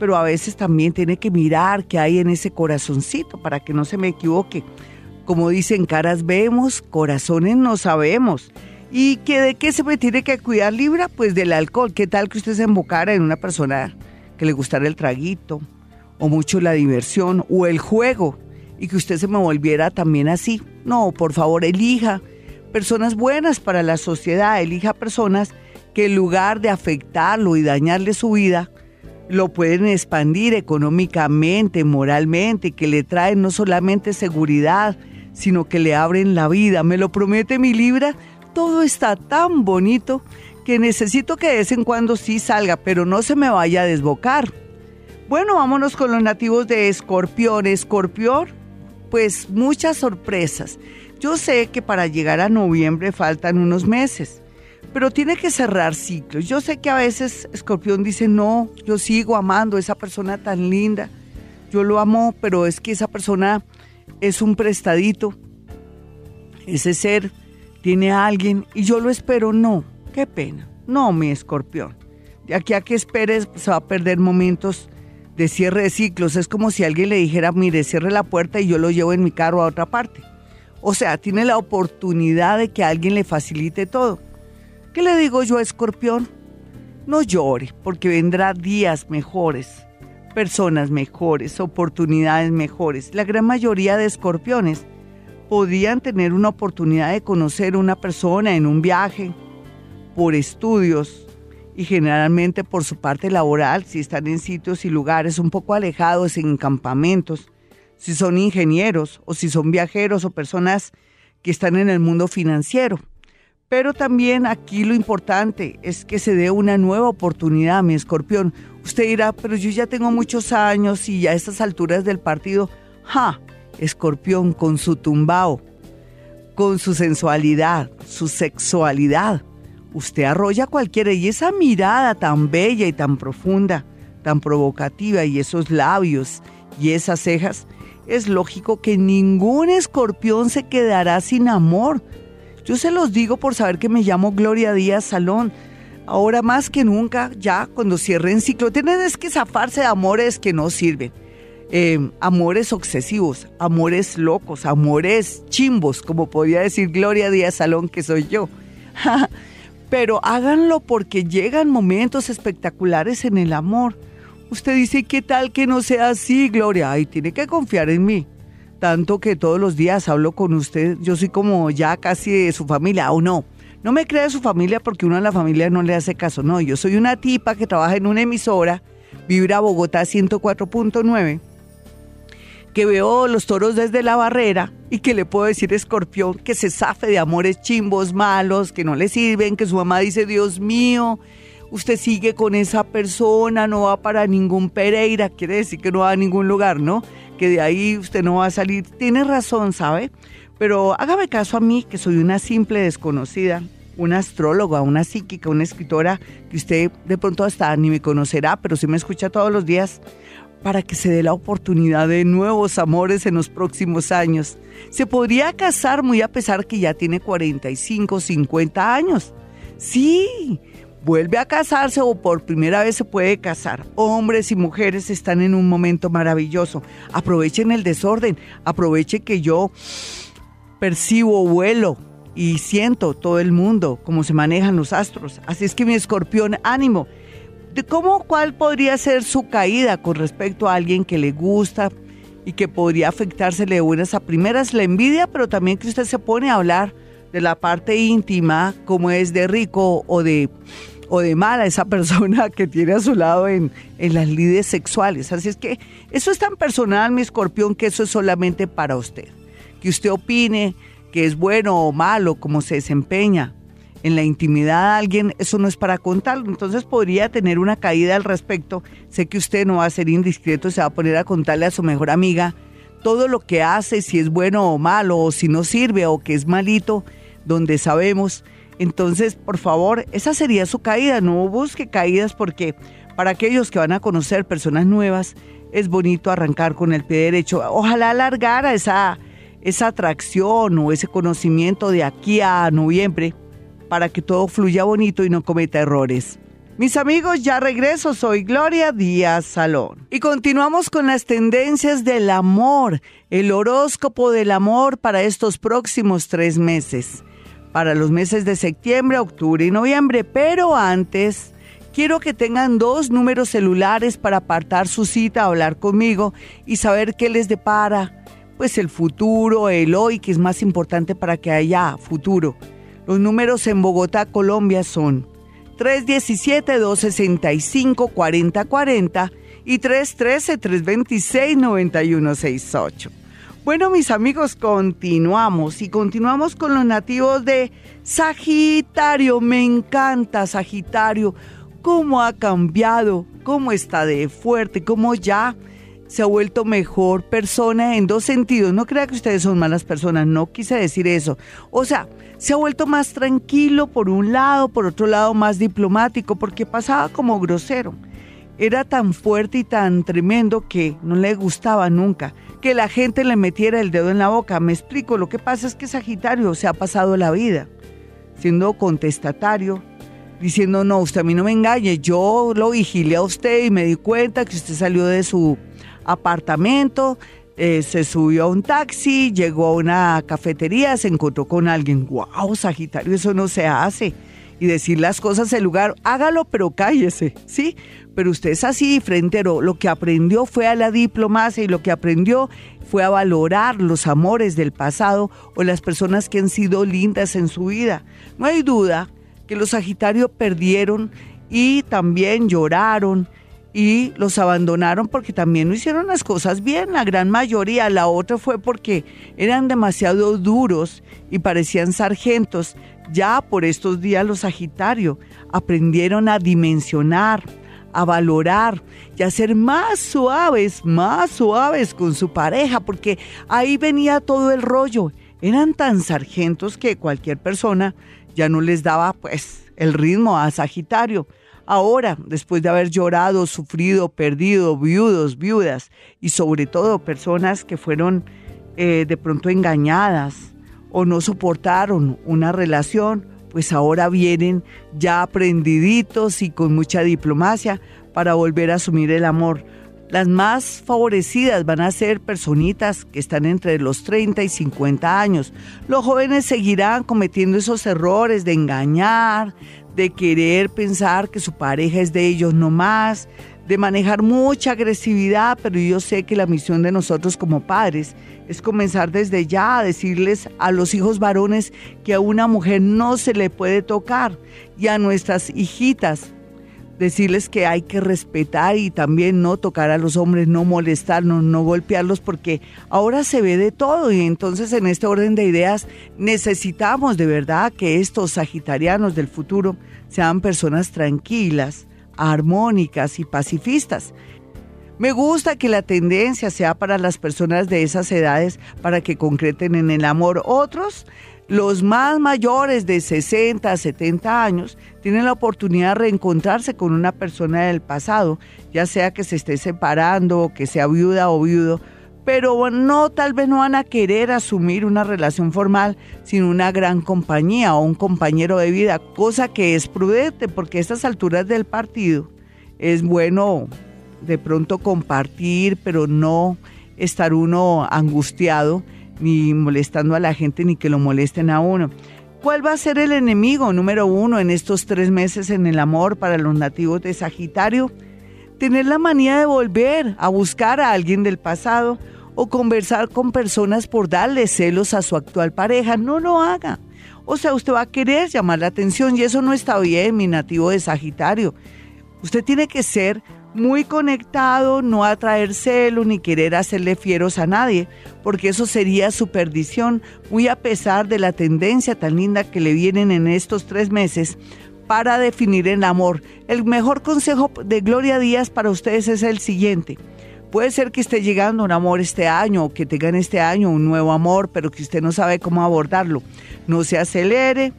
pero a veces también tiene que mirar qué hay en ese corazoncito para que no se me equivoque. Como dicen, caras vemos, corazones no sabemos. ¿Y que de qué se me tiene que cuidar Libra? Pues del alcohol. ¿Qué tal que usted se embocara en una persona que le gustara el traguito o mucho la diversión o el juego y que usted se me volviera también así? No, por favor, elija personas buenas para la sociedad, elija personas que en lugar de afectarlo y dañarle su vida, lo pueden expandir económicamente, moralmente, que le traen no solamente seguridad, sino que le abren la vida. ¿Me lo promete mi Libra? Todo está tan bonito que necesito que de vez en cuando sí salga, pero no se me vaya a desbocar. Bueno, vámonos con los nativos de Escorpión. Escorpión, pues muchas sorpresas. Yo sé que para llegar a noviembre faltan unos meses, pero tiene que cerrar ciclos. Yo sé que a veces Escorpión dice, no, yo sigo amando a esa persona tan linda. Yo lo amo, pero es que esa persona es un prestadito. Ese ser tiene a alguien y yo lo espero, no, qué pena, no, mi escorpión. De aquí a que esperes se va a perder momentos de cierre de ciclos. Es como si alguien le dijera, mire, cierre la puerta y yo lo llevo en mi carro a otra parte. O sea, tiene la oportunidad de que alguien le facilite todo. ¿Qué le digo yo a Escorpión? No llore, porque vendrá días mejores, personas mejores, oportunidades mejores. La gran mayoría de escorpiones podían tener una oportunidad de conocer a una persona en un viaje, por estudios y generalmente por su parte laboral, si están en sitios y lugares un poco alejados, en campamentos, si son ingenieros o si son viajeros o personas que están en el mundo financiero. Pero también aquí lo importante es que se dé una nueva oportunidad, mi escorpión. Usted dirá, pero yo ya tengo muchos años y ya a estas alturas del partido, ja, escorpión con su tumbao, con su sensualidad, su sexualidad. Usted arrolla cualquiera y esa mirada tan bella y tan profunda, tan provocativa y esos labios y esas cejas, es lógico que ningún escorpión se quedará sin amor. Yo se los digo por saber que me llamo Gloria Díaz Salón. Ahora más que nunca, ya cuando cierren ciclo, tienen que zafarse de amores que no sirven eh, amores obsesivos, amores locos, amores chimbos, como podía decir Gloria Díaz Salón, que soy yo. [laughs] Pero háganlo porque llegan momentos espectaculares en el amor. Usted dice, ¿qué tal que no sea así, Gloria? Ay, tiene que confiar en mí. Tanto que todos los días hablo con usted, yo soy como ya casi de su familia, o no. No me crea su familia porque uno en la familia no le hace caso. No, yo soy una tipa que trabaja en una emisora, Vibra Bogotá 104.9 que veo los toros desde la barrera y que le puedo decir escorpión que se zafe de amores chimbos malos, que no le sirven, que su mamá dice, Dios mío, usted sigue con esa persona, no va para ningún Pereira, quiere decir que no va a ningún lugar, ¿no? Que de ahí usted no va a salir. Tiene razón, ¿sabe? Pero hágame caso a mí, que soy una simple desconocida, una astróloga, una psíquica, una escritora, que usted de pronto hasta ni me conocerá, pero sí me escucha todos los días para que se dé la oportunidad de nuevos amores en los próximos años. Se podría casar muy a pesar que ya tiene 45, 50 años. Sí, vuelve a casarse o por primera vez se puede casar. Hombres y mujeres están en un momento maravilloso. Aprovechen el desorden, aprovechen que yo percibo, vuelo y siento todo el mundo, cómo se manejan los astros. Así es que mi escorpión, ánimo. ¿De cómo, cuál podría ser su caída con respecto a alguien que le gusta y que podría afectársele de buenas a primeras? La envidia, pero también que usted se pone a hablar de la parte íntima, como es de rico o de o de mala esa [laughs] persona que tiene a su lado en, en, las lides sexuales. Así es que eso es tan personal, mi escorpión, que eso es solamente para usted. Que usted opine, que es bueno o malo, cómo se desempeña en la intimidad de alguien, eso no es para contarlo. Entonces podría tener una caída al respecto. Sé que usted no va a ser indiscreto, se va a poner a contarle a su mejor amiga todo lo que hace, si es bueno o malo, o si no sirve o que es malito, donde sabemos. Entonces, por favor, esa sería su caída. No busque caídas porque para aquellos que van a conocer personas nuevas, es bonito arrancar con el pie derecho. Ojalá alargara esa esa atracción o ese conocimiento de aquí a noviembre para que todo fluya bonito y no cometa errores. Mis amigos, ya regreso, soy Gloria Díaz Salón. Y continuamos con las tendencias del amor, el horóscopo del amor para estos próximos tres meses, para los meses de septiembre, octubre y noviembre. Pero antes, quiero que tengan dos números celulares para apartar su cita, hablar conmigo y saber qué les depara pues el futuro, el hoy, que es más importante para que haya futuro. Los números en Bogotá, Colombia son 317-265-4040 y 313-326-9168. Bueno, mis amigos, continuamos y continuamos con los nativos de Sagitario. Me encanta Sagitario. ¿Cómo ha cambiado? ¿Cómo está de fuerte? ¿Cómo ya se ha vuelto mejor persona en dos sentidos. No crea que ustedes son malas personas, no quise decir eso. O sea, se ha vuelto más tranquilo por un lado, por otro lado más diplomático, porque pasaba como grosero. Era tan fuerte y tan tremendo que no le gustaba nunca que la gente le metiera el dedo en la boca. Me explico, lo que pasa es que Sagitario se ha pasado la vida siendo contestatario, diciendo, no, usted a mí no me engañe, yo lo vigilé a usted y me di cuenta que usted salió de su apartamento, eh, se subió a un taxi, llegó a una cafetería, se encontró con alguien. ¡Wow, Sagitario, eso no se hace! Y decir las cosas en lugar, hágalo, pero cállese, ¿sí? Pero usted es así, frentero. Lo que aprendió fue a la diplomacia y lo que aprendió fue a valorar los amores del pasado o las personas que han sido lindas en su vida. No hay duda que los Sagitarios perdieron y también lloraron y los abandonaron porque también no hicieron las cosas bien, la gran mayoría. La otra fue porque eran demasiado duros y parecían sargentos. Ya por estos días los Sagitarios aprendieron a dimensionar, a valorar y a ser más suaves, más suaves con su pareja, porque ahí venía todo el rollo. Eran tan sargentos que cualquier persona ya no les daba pues el ritmo a Sagitario. Ahora, después de haber llorado, sufrido, perdido, viudos, viudas y sobre todo personas que fueron eh, de pronto engañadas o no soportaron una relación, pues ahora vienen ya aprendiditos y con mucha diplomacia para volver a asumir el amor. Las más favorecidas van a ser personitas que están entre los 30 y 50 años. Los jóvenes seguirán cometiendo esos errores de engañar, de querer pensar que su pareja es de ellos no más, de manejar mucha agresividad, pero yo sé que la misión de nosotros como padres es comenzar desde ya a decirles a los hijos varones que a una mujer no se le puede tocar y a nuestras hijitas decirles que hay que respetar y también no tocar a los hombres, no molestarnos, no golpearlos, porque ahora se ve de todo y entonces en este orden de ideas necesitamos de verdad que estos sagitarianos del futuro sean personas tranquilas, armónicas y pacifistas. Me gusta que la tendencia sea para las personas de esas edades para que concreten en el amor. Otros los más mayores de 60, 70 años tienen la oportunidad de reencontrarse con una persona del pasado, ya sea que se esté separando o que sea viuda o viudo, pero no, tal vez no van a querer asumir una relación formal sin una gran compañía o un compañero de vida, cosa que es prudente porque a estas alturas del partido es bueno de pronto compartir, pero no estar uno angustiado ni molestando a la gente, ni que lo molesten a uno. ¿Cuál va a ser el enemigo número uno en estos tres meses en el amor para los nativos de Sagitario? Tener la manía de volver a buscar a alguien del pasado o conversar con personas por darle celos a su actual pareja. No lo haga. O sea, usted va a querer llamar la atención y eso no está bien, mi nativo de Sagitario. Usted tiene que ser muy conectado, no atraer celos ni querer hacerle fieros a nadie, porque eso sería su perdición, muy a pesar de la tendencia tan linda que le vienen en estos tres meses para definir el amor. El mejor consejo de Gloria Díaz para ustedes es el siguiente. Puede ser que esté llegando un amor este año o que tengan este año un nuevo amor, pero que usted no sabe cómo abordarlo. No se acelere,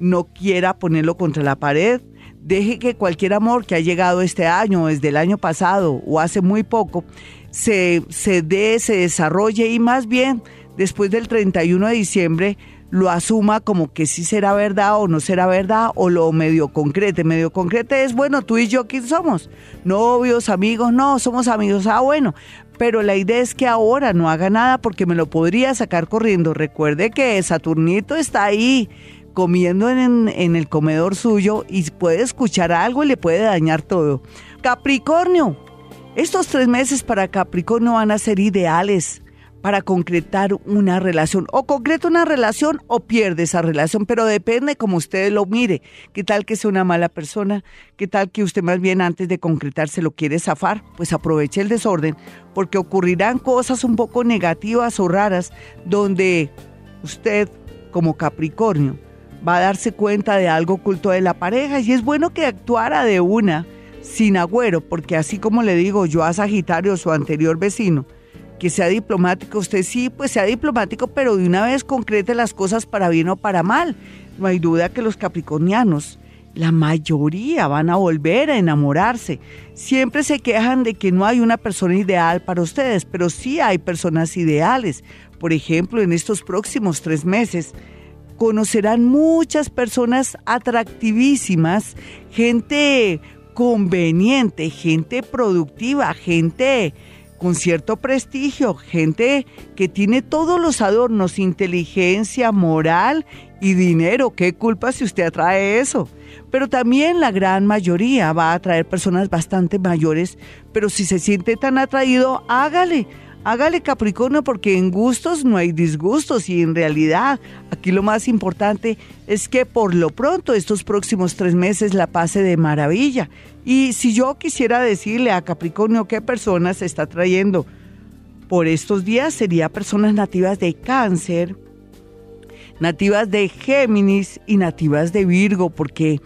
no quiera ponerlo contra la pared, deje que cualquier amor que ha llegado este año, desde el año pasado o hace muy poco, se, se dé, se desarrolle y más bien después del 31 de diciembre lo asuma como que sí será verdad o no será verdad o lo medio concrete. Medio concrete es, bueno, tú y yo, ¿quién somos? Novios, amigos, no, somos amigos, ah, bueno. Pero la idea es que ahora no haga nada porque me lo podría sacar corriendo. Recuerde que Saturnito está ahí comiendo en, el comedor suyo y puede escuchar algo y le puede dañar todo. Capricornio, estos tres meses para Capricornio van a ser ideales para concretar una relación. O concreta una relación o pierde esa relación, pero depende como usted lo mire. ¿Qué tal que sea una mala persona? ¿Qué tal que usted más bien antes de concretar se lo quiere zafar? Pues aproveche el desorden porque ocurrirán cosas un poco negativas o raras donde usted como Capricornio va a darse cuenta de algo oculto de la pareja y es bueno que actuara de una sin agüero, porque así como le digo yo a Sagitario, su anterior vecino, que sea diplomático, usted sí, pues sea diplomático, pero de una vez concrete las cosas para bien o para mal. No hay duda que los capricornianos, la mayoría van a volver a enamorarse. Siempre se quejan de que no hay una persona ideal para ustedes, pero sí hay personas ideales. Por ejemplo, en estos próximos tres meses conocerán muchas personas atractivísimas, gente conveniente, gente productiva, gente con cierto prestigio, gente que tiene todos los adornos, inteligencia, moral y dinero. ¿Qué culpa si usted atrae eso? Pero también la gran mayoría va a atraer personas bastante mayores, pero si se siente tan atraído, hágale. Hágale Capricornio porque en gustos no hay disgustos y en realidad aquí lo más importante es que por lo pronto estos próximos tres meses la pase de maravilla. Y si yo quisiera decirle a Capricornio qué personas está trayendo por estos días, sería personas nativas de cáncer, nativas de Géminis y nativas de Virgo, porque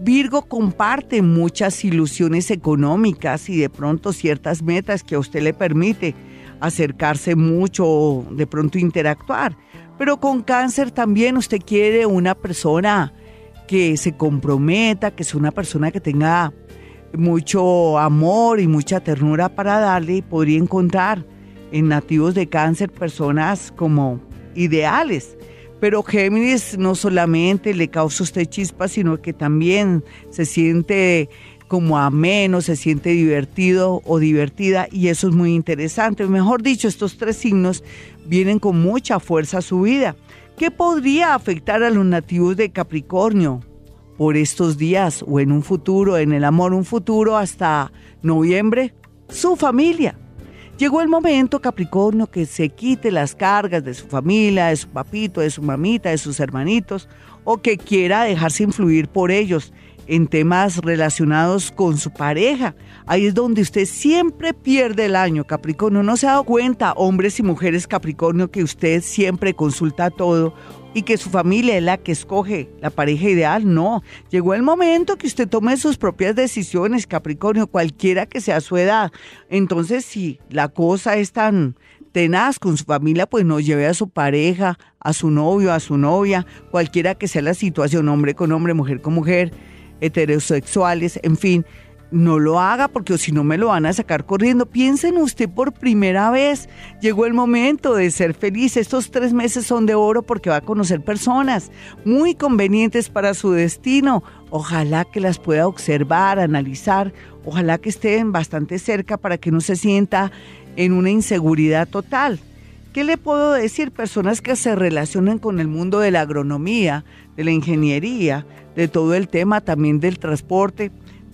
Virgo comparte muchas ilusiones económicas y de pronto ciertas metas que a usted le permite acercarse mucho o de pronto interactuar. Pero con cáncer también usted quiere una persona que se comprometa, que sea una persona que tenga mucho amor y mucha ternura para darle y podría encontrar en nativos de cáncer personas como ideales. Pero Géminis no solamente le causa usted chispas, sino que también se siente como ameno, se siente divertido o divertida y eso es muy interesante. Mejor dicho, estos tres signos vienen con mucha fuerza a su vida. ¿Qué podría afectar a los nativos de Capricornio? por estos días o en un futuro, en el amor, un futuro hasta noviembre, su familia. Llegó el momento, Capricornio, que se quite las cargas de su familia, de su papito, de su mamita, de sus hermanitos, o que quiera dejarse influir por ellos en temas relacionados con su pareja. Ahí es donde usted siempre pierde el año, Capricornio. ¿No se ha dado cuenta, hombres y mujeres Capricornio, que usted siempre consulta todo y que su familia es la que escoge la pareja ideal. No, llegó el momento que usted tome sus propias decisiones, Capricornio, cualquiera que sea su edad. Entonces, si la cosa es tan tenaz con su familia, pues no lleve a su pareja, a su novio, a su novia, cualquiera que sea la situación, hombre con hombre, mujer con mujer, heterosexuales, en fin no lo haga porque si no me lo van a sacar corriendo. Piensen usted por primera vez. Llegó el momento de ser feliz. Estos tres meses son de oro porque va a conocer personas muy convenientes para su destino. Ojalá que las pueda observar, analizar. Ojalá que estén bastante cerca para que no se sienta en una inseguridad total. ¿Qué le puedo decir? Personas que se relacionan con el mundo de la agronomía, de la ingeniería, de todo el tema también del transporte,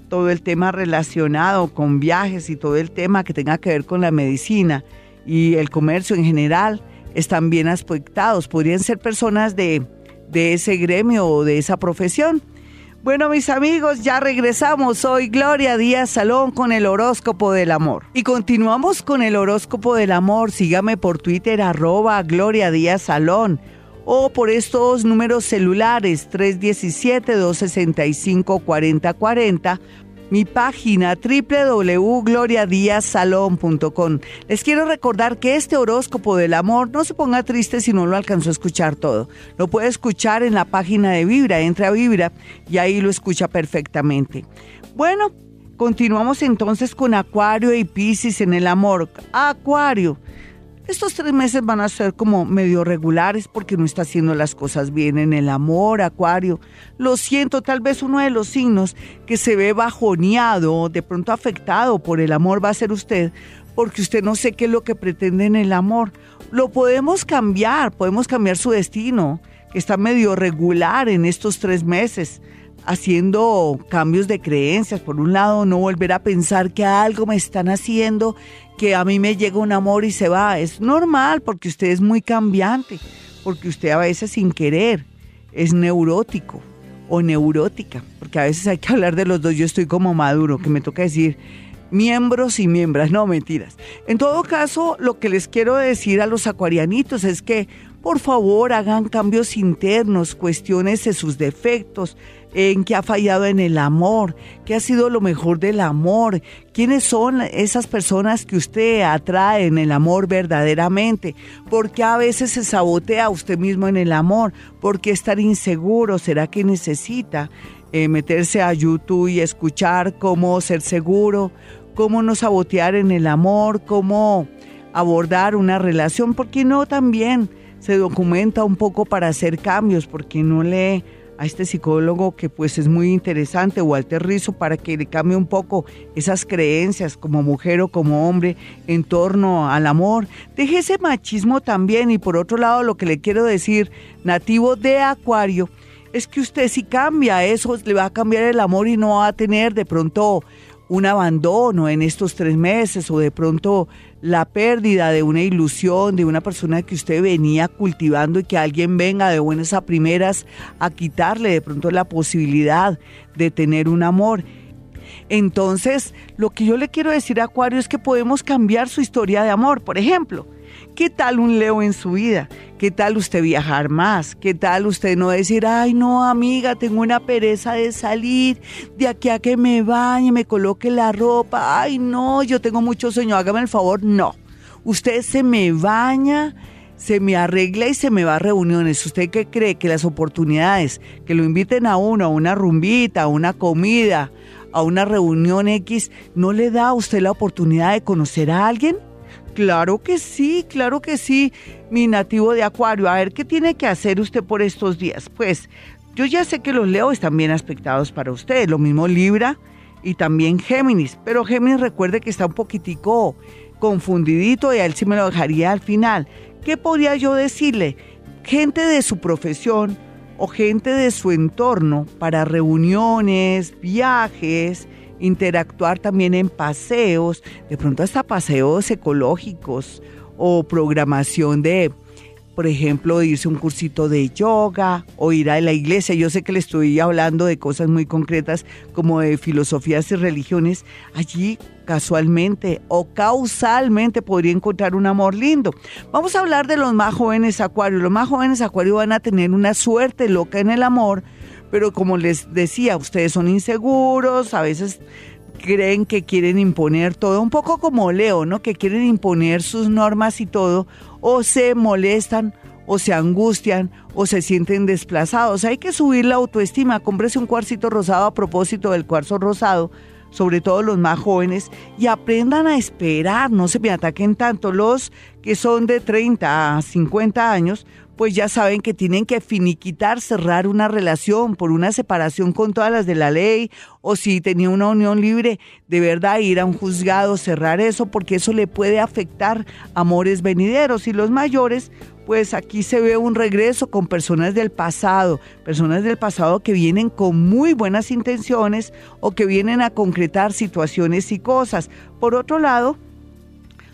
todo el tema relacionado con viajes y todo el tema que tenga que ver con la medicina y el comercio en general, están bien aspectados. Podrían ser personas de, de ese gremio o de esa profesión. Bueno, mis amigos, ya regresamos. Soy Gloria Díaz Salón con el horóscopo del amor. Y continuamos con el horóscopo del amor. Sígame por Twitter, arroba Gloria Díaz Salón. O por estos números celulares 317-265-4040 mi página www.gloriadiazsalon.com. Les quiero recordar que este horóscopo del amor no se ponga triste si no lo alcanzó a escuchar todo. Lo puede escuchar en la página de Vibra, entra a Vibra y ahí lo escucha perfectamente. Bueno, continuamos entonces con Acuario y Pisces en el amor. Acuario. Estos tres meses van a ser como medio regulares porque no está haciendo las cosas bien en el amor, Acuario. Lo siento, tal vez uno de los signos que se ve bajoneado, de pronto afectado por el amor va a ser usted, porque usted no sé qué es lo que pretende en el amor. Lo podemos cambiar, podemos cambiar su destino, que está medio regular en estos tres meses haciendo cambios de creencias. Por un lado, no volver a pensar que algo me están haciendo que a mí me llega un amor y se va. Es normal porque usted es muy cambiante, porque usted a veces sin querer es neurótico o neurótica, porque a veces hay que hablar de los dos. Yo estoy como maduro, que me toca decir miembros y miembras, no mentiras. En todo caso, lo que les quiero decir a los acuarianitos es que por favor hagan cambios internos, cuestiones sus defectos, en qué ha fallado en el amor, qué ha sido lo mejor del amor, quiénes son esas personas que usted atrae en el amor verdaderamente, por qué a veces se sabotea usted mismo en el amor, por qué estar inseguro, será que necesita eh, meterse a YouTube y escuchar cómo ser seguro, cómo no sabotear en el amor, cómo abordar una relación, porque no también se documenta un poco para hacer cambios, porque no lee a este psicólogo que pues es muy interesante, Walter Rizzo, para que le cambie un poco esas creencias como mujer o como hombre en torno al amor. Deje ese machismo también y por otro lado lo que le quiero decir, nativo de Acuario, es que usted si cambia eso, le va a cambiar el amor y no va a tener de pronto un abandono en estos tres meses o de pronto la pérdida de una ilusión, de una persona que usted venía cultivando y que alguien venga de buenas a primeras a quitarle de pronto la posibilidad de tener un amor. Entonces, lo que yo le quiero decir a Acuario es que podemos cambiar su historia de amor. Por ejemplo, ¿qué tal un Leo en su vida? ¿Qué tal usted viajar más? ¿Qué tal usted no decir, ay no amiga, tengo una pereza de salir, de aquí a que me bañe, me coloque la ropa, ay no, yo tengo mucho sueño, hágame el favor, no. Usted se me baña, se me arregla y se me va a reuniones. ¿Usted qué cree que las oportunidades que lo inviten a uno, a una rumbita, a una comida, a una reunión X, no le da a usted la oportunidad de conocer a alguien? Claro que sí, claro que sí, mi nativo de Acuario. A ver, ¿qué tiene que hacer usted por estos días? Pues yo ya sé que los Leo están bien aspectados para usted, lo mismo Libra y también Géminis, pero Géminis recuerde que está un poquitico confundidito y a él sí me lo dejaría al final. ¿Qué podría yo decirle? Gente de su profesión o gente de su entorno para reuniones, viajes, interactuar también en paseos, de pronto hasta paseos ecológicos o programación de, por ejemplo, irse un cursito de yoga o ir a la iglesia. Yo sé que le estoy hablando de cosas muy concretas como de filosofías y religiones. Allí casualmente o causalmente podría encontrar un amor lindo. Vamos a hablar de los más jóvenes acuarios. Los más jóvenes acuarios van a tener una suerte loca en el amor pero como les decía, ustedes son inseguros, a veces creen que quieren imponer todo, un poco como Leo, ¿no? Que quieren imponer sus normas y todo, o se molestan, o se angustian, o se sienten desplazados. Hay que subir la autoestima, cómprese un cuarcito rosado a propósito del cuarzo rosado sobre todo los más jóvenes, y aprendan a esperar, no se me ataquen tanto los que son de 30 a 50 años, pues ya saben que tienen que finiquitar, cerrar una relación por una separación con todas las de la ley, o si tenía una unión libre, de verdad ir a un juzgado, cerrar eso, porque eso le puede afectar amores venideros. Y los mayores, pues aquí se ve un regreso con personas del pasado, personas del pasado que vienen con muy buenas intenciones o que vienen a concretar situaciones y cosas. Por otro lado,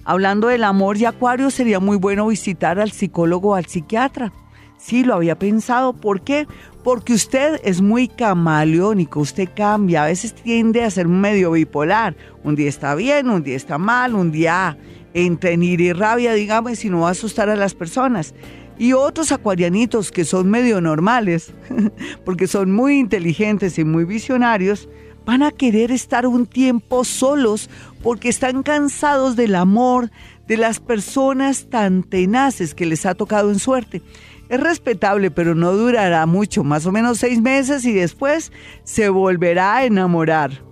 Hablando del amor y Acuario, sería muy bueno visitar al psicólogo o al psiquiatra. Sí, lo había pensado. ¿Por qué? Porque usted es muy camaleónico, usted cambia, a veces tiende a ser medio bipolar. Un día está bien, un día está mal, un día entre ira y rabia, digamos, y no va a asustar a las personas. Y otros acuarianitos que son medio normales, [laughs] porque son muy inteligentes y muy visionarios, van a querer estar un tiempo solos porque están cansados del amor de las personas tan tenaces que les ha tocado en suerte. Es respetable, pero no durará mucho, más o menos seis meses y después se volverá a enamorar.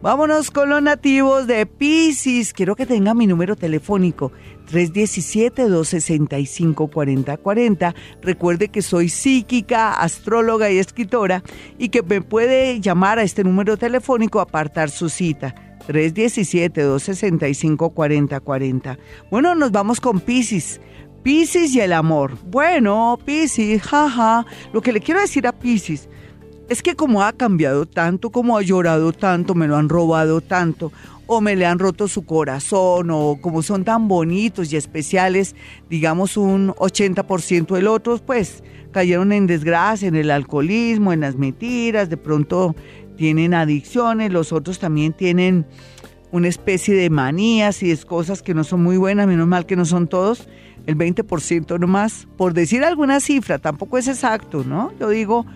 Vámonos con los nativos de Pisces. Quiero que tenga mi número telefónico 317-265-4040. Recuerde que soy psíquica, astróloga y escritora y que me puede llamar a este número telefónico a apartar su cita. 317-265-4040. Bueno, nos vamos con Pisces. Pisces y el amor. Bueno, Pisces, jaja. Lo que le quiero decir a Pisces es que como ha cambiado tanto, como ha llorado tanto, me lo han robado tanto, o me le han roto su corazón, o como son tan bonitos y especiales, digamos un 80% del otro, pues cayeron en desgracia, en el alcoholismo, en las mentiras, de pronto tienen adicciones, los otros también tienen una especie de manías y es cosas que no son muy buenas, menos mal que no son todos, el 20% nomás, por decir alguna cifra, tampoco es exacto, ¿no? Yo digo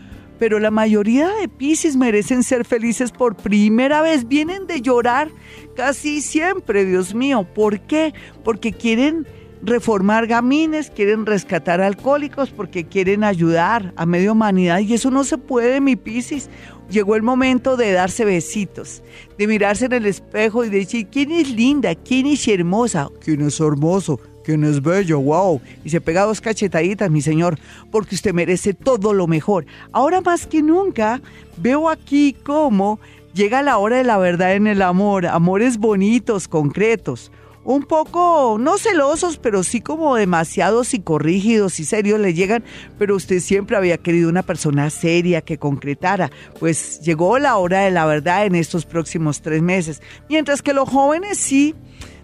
pero la mayoría de Pisces merecen ser felices por primera vez. Vienen de llorar casi siempre, Dios mío. ¿Por qué? Porque quieren reformar gamines, quieren rescatar alcohólicos, porque quieren ayudar a media humanidad. Y eso no se puede, mi Pisces. Llegó el momento de darse besitos, de mirarse en el espejo y decir, ¿quién es linda? ¿Quién es hermosa? ¿Quién es hermoso? ¿Quién es bello? ¡Wow! Y se pega dos cachetaditas, mi señor, porque usted merece todo lo mejor. Ahora más que nunca, veo aquí cómo llega la hora de la verdad en el amor. Amores bonitos, concretos. Un poco, no celosos, pero sí como demasiado psicorrígidos y serios le llegan, pero usted siempre había querido una persona seria que concretara. Pues llegó la hora de la verdad en estos próximos tres meses. Mientras que los jóvenes sí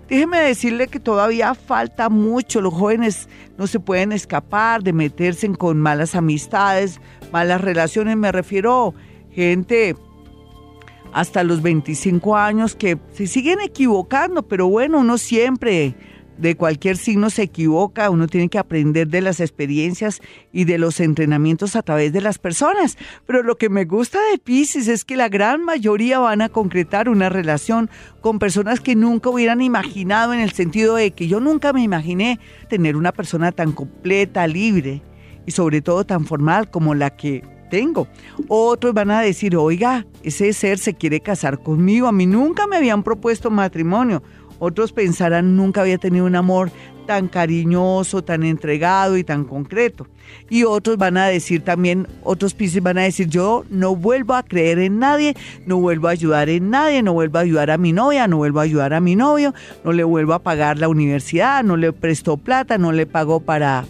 Déjeme decirle que todavía falta mucho. Los jóvenes no se pueden escapar de meterse con malas amistades, malas relaciones. Me refiero gente hasta los 25 años que se siguen equivocando, pero bueno, uno siempre de cualquier signo se equivoca, uno tiene que aprender de las experiencias y de los entrenamientos a través de las personas. Pero lo que me gusta de Pisces es que la gran mayoría van a concretar una relación con personas que nunca hubieran imaginado en el sentido de que yo nunca me imaginé tener una persona tan completa, libre y sobre todo tan formal como la que tengo. Otros van a decir, oiga, ese ser se quiere casar conmigo, a mí nunca me habían propuesto matrimonio. Otros pensarán nunca había tenido un amor tan cariñoso, tan entregado y tan concreto. Y otros van a decir también, otros piscis van a decir, yo no vuelvo a creer en nadie, no vuelvo a ayudar en nadie, no vuelvo a ayudar a mi novia, no vuelvo a ayudar a mi novio, no le vuelvo a pagar la universidad, no le prestó plata, no le pagó para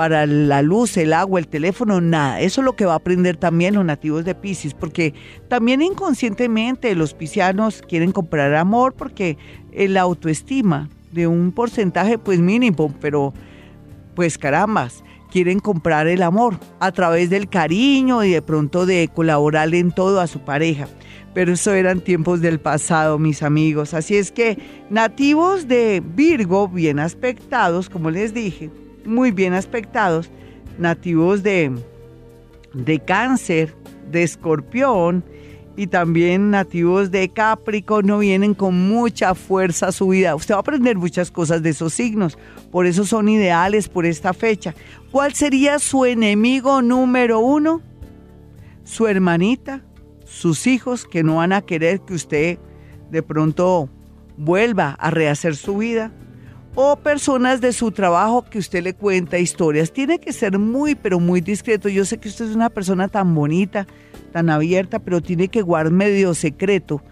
para la luz, el agua, el teléfono, nada. Eso es lo que va a aprender también los nativos de Pisces, porque también inconscientemente los piscianos quieren comprar amor porque la autoestima de un porcentaje pues mínimo, pero pues carambas, quieren comprar el amor a través del cariño y de pronto de colaborar en todo a su pareja. Pero eso eran tiempos del pasado, mis amigos. Así es que nativos de Virgo, bien aspectados, como les dije, muy bien aspectados, nativos de, de cáncer, de escorpión y también nativos de Capricornio vienen con mucha fuerza a su vida. Usted va a aprender muchas cosas de esos signos, por eso son ideales por esta fecha. ¿Cuál sería su enemigo número uno? Su hermanita, sus hijos que no van a querer que usted de pronto vuelva a rehacer su vida o personas de su trabajo que usted le cuenta historias. Tiene que ser muy, pero muy discreto. Yo sé que usted es una persona tan bonita, tan abierta, pero tiene que guardar medio secreto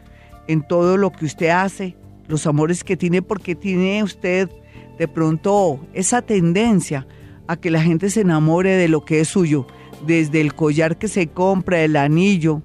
en todo lo que usted hace, los amores que tiene, porque tiene usted de pronto esa tendencia a que la gente se enamore de lo que es suyo, desde el collar que se compra, el anillo,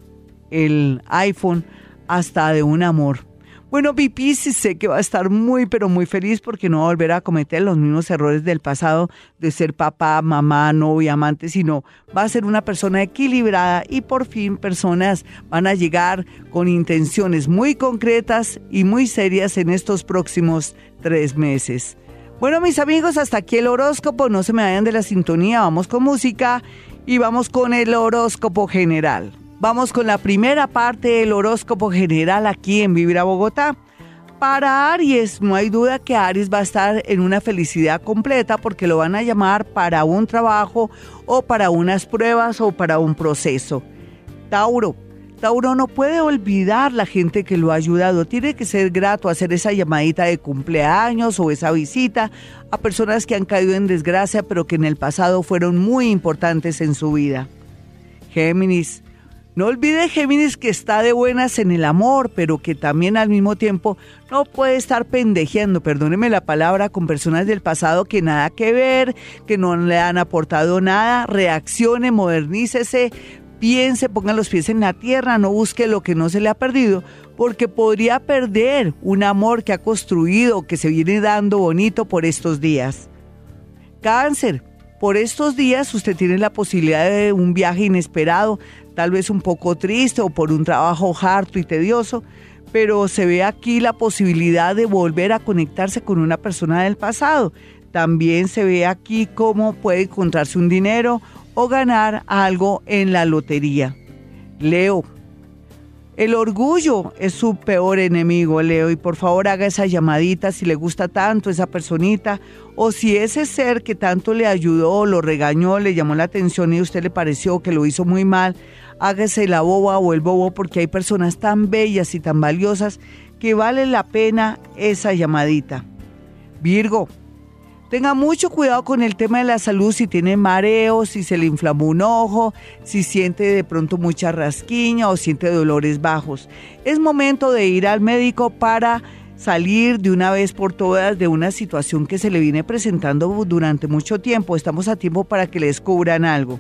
el iPhone, hasta de un amor. Bueno, Pipi sí sé que va a estar muy, pero muy feliz porque no va a volver a cometer los mismos errores del pasado de ser papá, mamá, novia, amante, sino va a ser una persona equilibrada y por fin personas van a llegar con intenciones muy concretas y muy serias en estos próximos tres meses. Bueno, mis amigos, hasta aquí el horóscopo. No se me vayan de la sintonía. Vamos con música y vamos con el horóscopo general. Vamos con la primera parte del horóscopo general aquí en Vivir a Bogotá. Para Aries, no hay duda que Aries va a estar en una felicidad completa porque lo van a llamar para un trabajo o para unas pruebas o para un proceso. Tauro, Tauro no puede olvidar la gente que lo ha ayudado. Tiene que ser grato hacer esa llamadita de cumpleaños o esa visita a personas que han caído en desgracia pero que en el pasado fueron muy importantes en su vida. Géminis, no olvide Géminis que está de buenas en el amor, pero que también al mismo tiempo no puede estar pendejeando, perdóneme la palabra, con personas del pasado que nada que ver, que no le han aportado nada. Reaccione, modernícese, piense, ponga los pies en la tierra, no busque lo que no se le ha perdido, porque podría perder un amor que ha construido, que se viene dando bonito por estos días. Cáncer. Por estos días usted tiene la posibilidad de un viaje inesperado, tal vez un poco triste o por un trabajo harto y tedioso, pero se ve aquí la posibilidad de volver a conectarse con una persona del pasado. También se ve aquí cómo puede encontrarse un dinero o ganar algo en la lotería. Leo, el orgullo es su peor enemigo, Leo, y por favor haga esa llamadita si le gusta tanto esa personita o si ese ser que tanto le ayudó, lo regañó, le llamó la atención y a usted le pareció que lo hizo muy mal, hágase la boba o el bobo porque hay personas tan bellas y tan valiosas que vale la pena esa llamadita. Virgo, Tenga mucho cuidado con el tema de la salud, si tiene mareo, si se le inflamó un ojo, si siente de pronto mucha rasquiña o siente dolores bajos. Es momento de ir al médico para salir de una vez por todas de una situación que se le viene presentando durante mucho tiempo. Estamos a tiempo para que le descubran algo.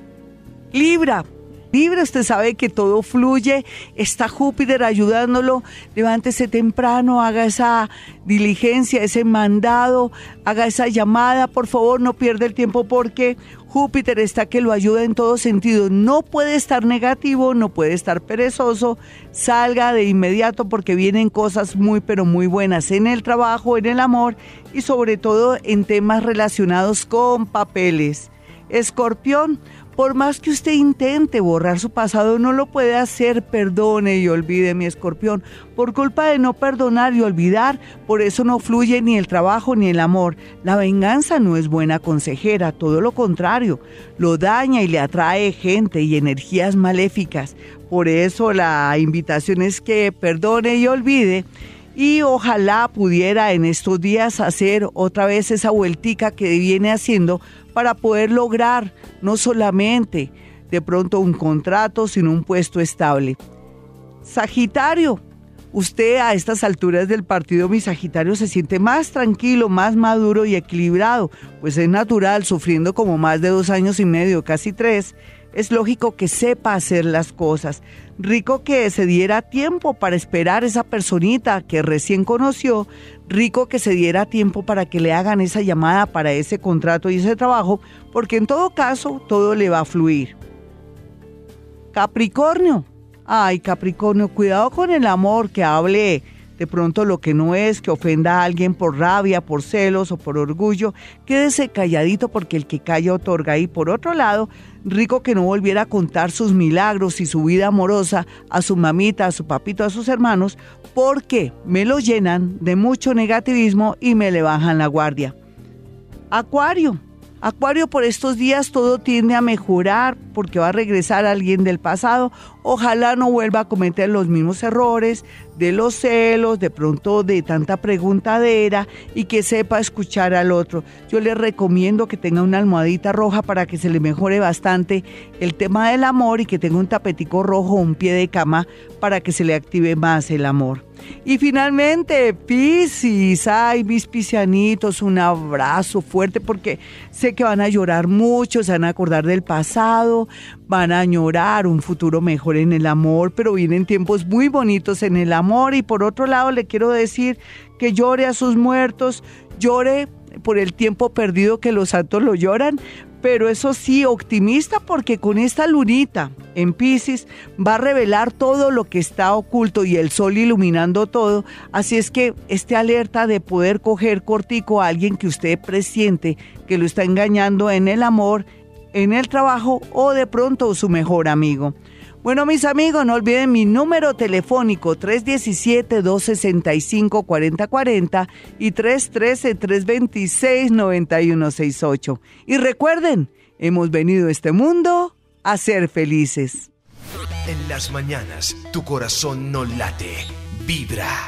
Libra, Libra, usted sabe que todo fluye, está Júpiter ayudándolo, levántese temprano, haga esa diligencia, ese mandado, haga esa llamada, por favor, no pierda el tiempo porque Júpiter está que lo ayuda en todo sentido. No puede estar negativo, no puede estar perezoso, salga de inmediato porque vienen cosas muy pero muy buenas en el trabajo, en el amor y sobre todo en temas relacionados con papeles. Escorpión, por más que usted intente borrar su pasado, no lo puede hacer. Perdone y olvide, mi escorpión. Por culpa de no perdonar y olvidar, por eso no fluye ni el trabajo ni el amor. La venganza no es buena consejera, todo lo contrario. Lo daña y le atrae gente y energías maléficas. Por eso la invitación es que perdone y olvide y ojalá pudiera en estos días hacer otra vez esa vueltica que viene haciendo para poder lograr no solamente de pronto un contrato, sino un puesto estable. Sagitario, usted a estas alturas del partido, mi Sagitario, se siente más tranquilo, más maduro y equilibrado, pues es natural, sufriendo como más de dos años y medio, casi tres, es lógico que sepa hacer las cosas. Rico que se diera tiempo para esperar esa personita que recién conoció. Rico que se diera tiempo para que le hagan esa llamada para ese contrato y ese trabajo, porque en todo caso todo le va a fluir. Capricornio. Ay, Capricornio, cuidado con el amor que hable de pronto lo que no es, que ofenda a alguien por rabia, por celos o por orgullo, quédese calladito porque el que calla otorga. Y por otro lado, rico que no volviera a contar sus milagros y su vida amorosa a su mamita, a su papito, a sus hermanos, porque me lo llenan de mucho negativismo y me le bajan la guardia. Acuario. Acuario, por estos días todo tiende a mejorar porque va a regresar alguien del pasado. Ojalá no vuelva a cometer los mismos errores de los celos, de pronto de tanta preguntadera y que sepa escuchar al otro. Yo le recomiendo que tenga una almohadita roja para que se le mejore bastante el tema del amor y que tenga un tapetico rojo o un pie de cama para que se le active más el amor. Y finalmente, Piscis, ay, mis piscianitos, un abrazo fuerte porque sé que van a llorar mucho, se van a acordar del pasado, van a añorar un futuro mejor en el amor, pero vienen tiempos muy bonitos en el amor. Y por otro lado, le quiero decir que llore a sus muertos, llore por el tiempo perdido que los santos lo lloran, pero eso sí, optimista porque con esta lunita en Pisces va a revelar todo lo que está oculto y el sol iluminando todo. Así es que esté alerta de poder coger cortico a alguien que usted presiente que lo está engañando en el amor, en el trabajo o de pronto su mejor amigo. Bueno, mis amigos, no olviden mi número telefónico 317-265-4040 y 313-326-9168. Y recuerden, hemos venido a este mundo a ser felices. En las mañanas, tu corazón no late, vibra.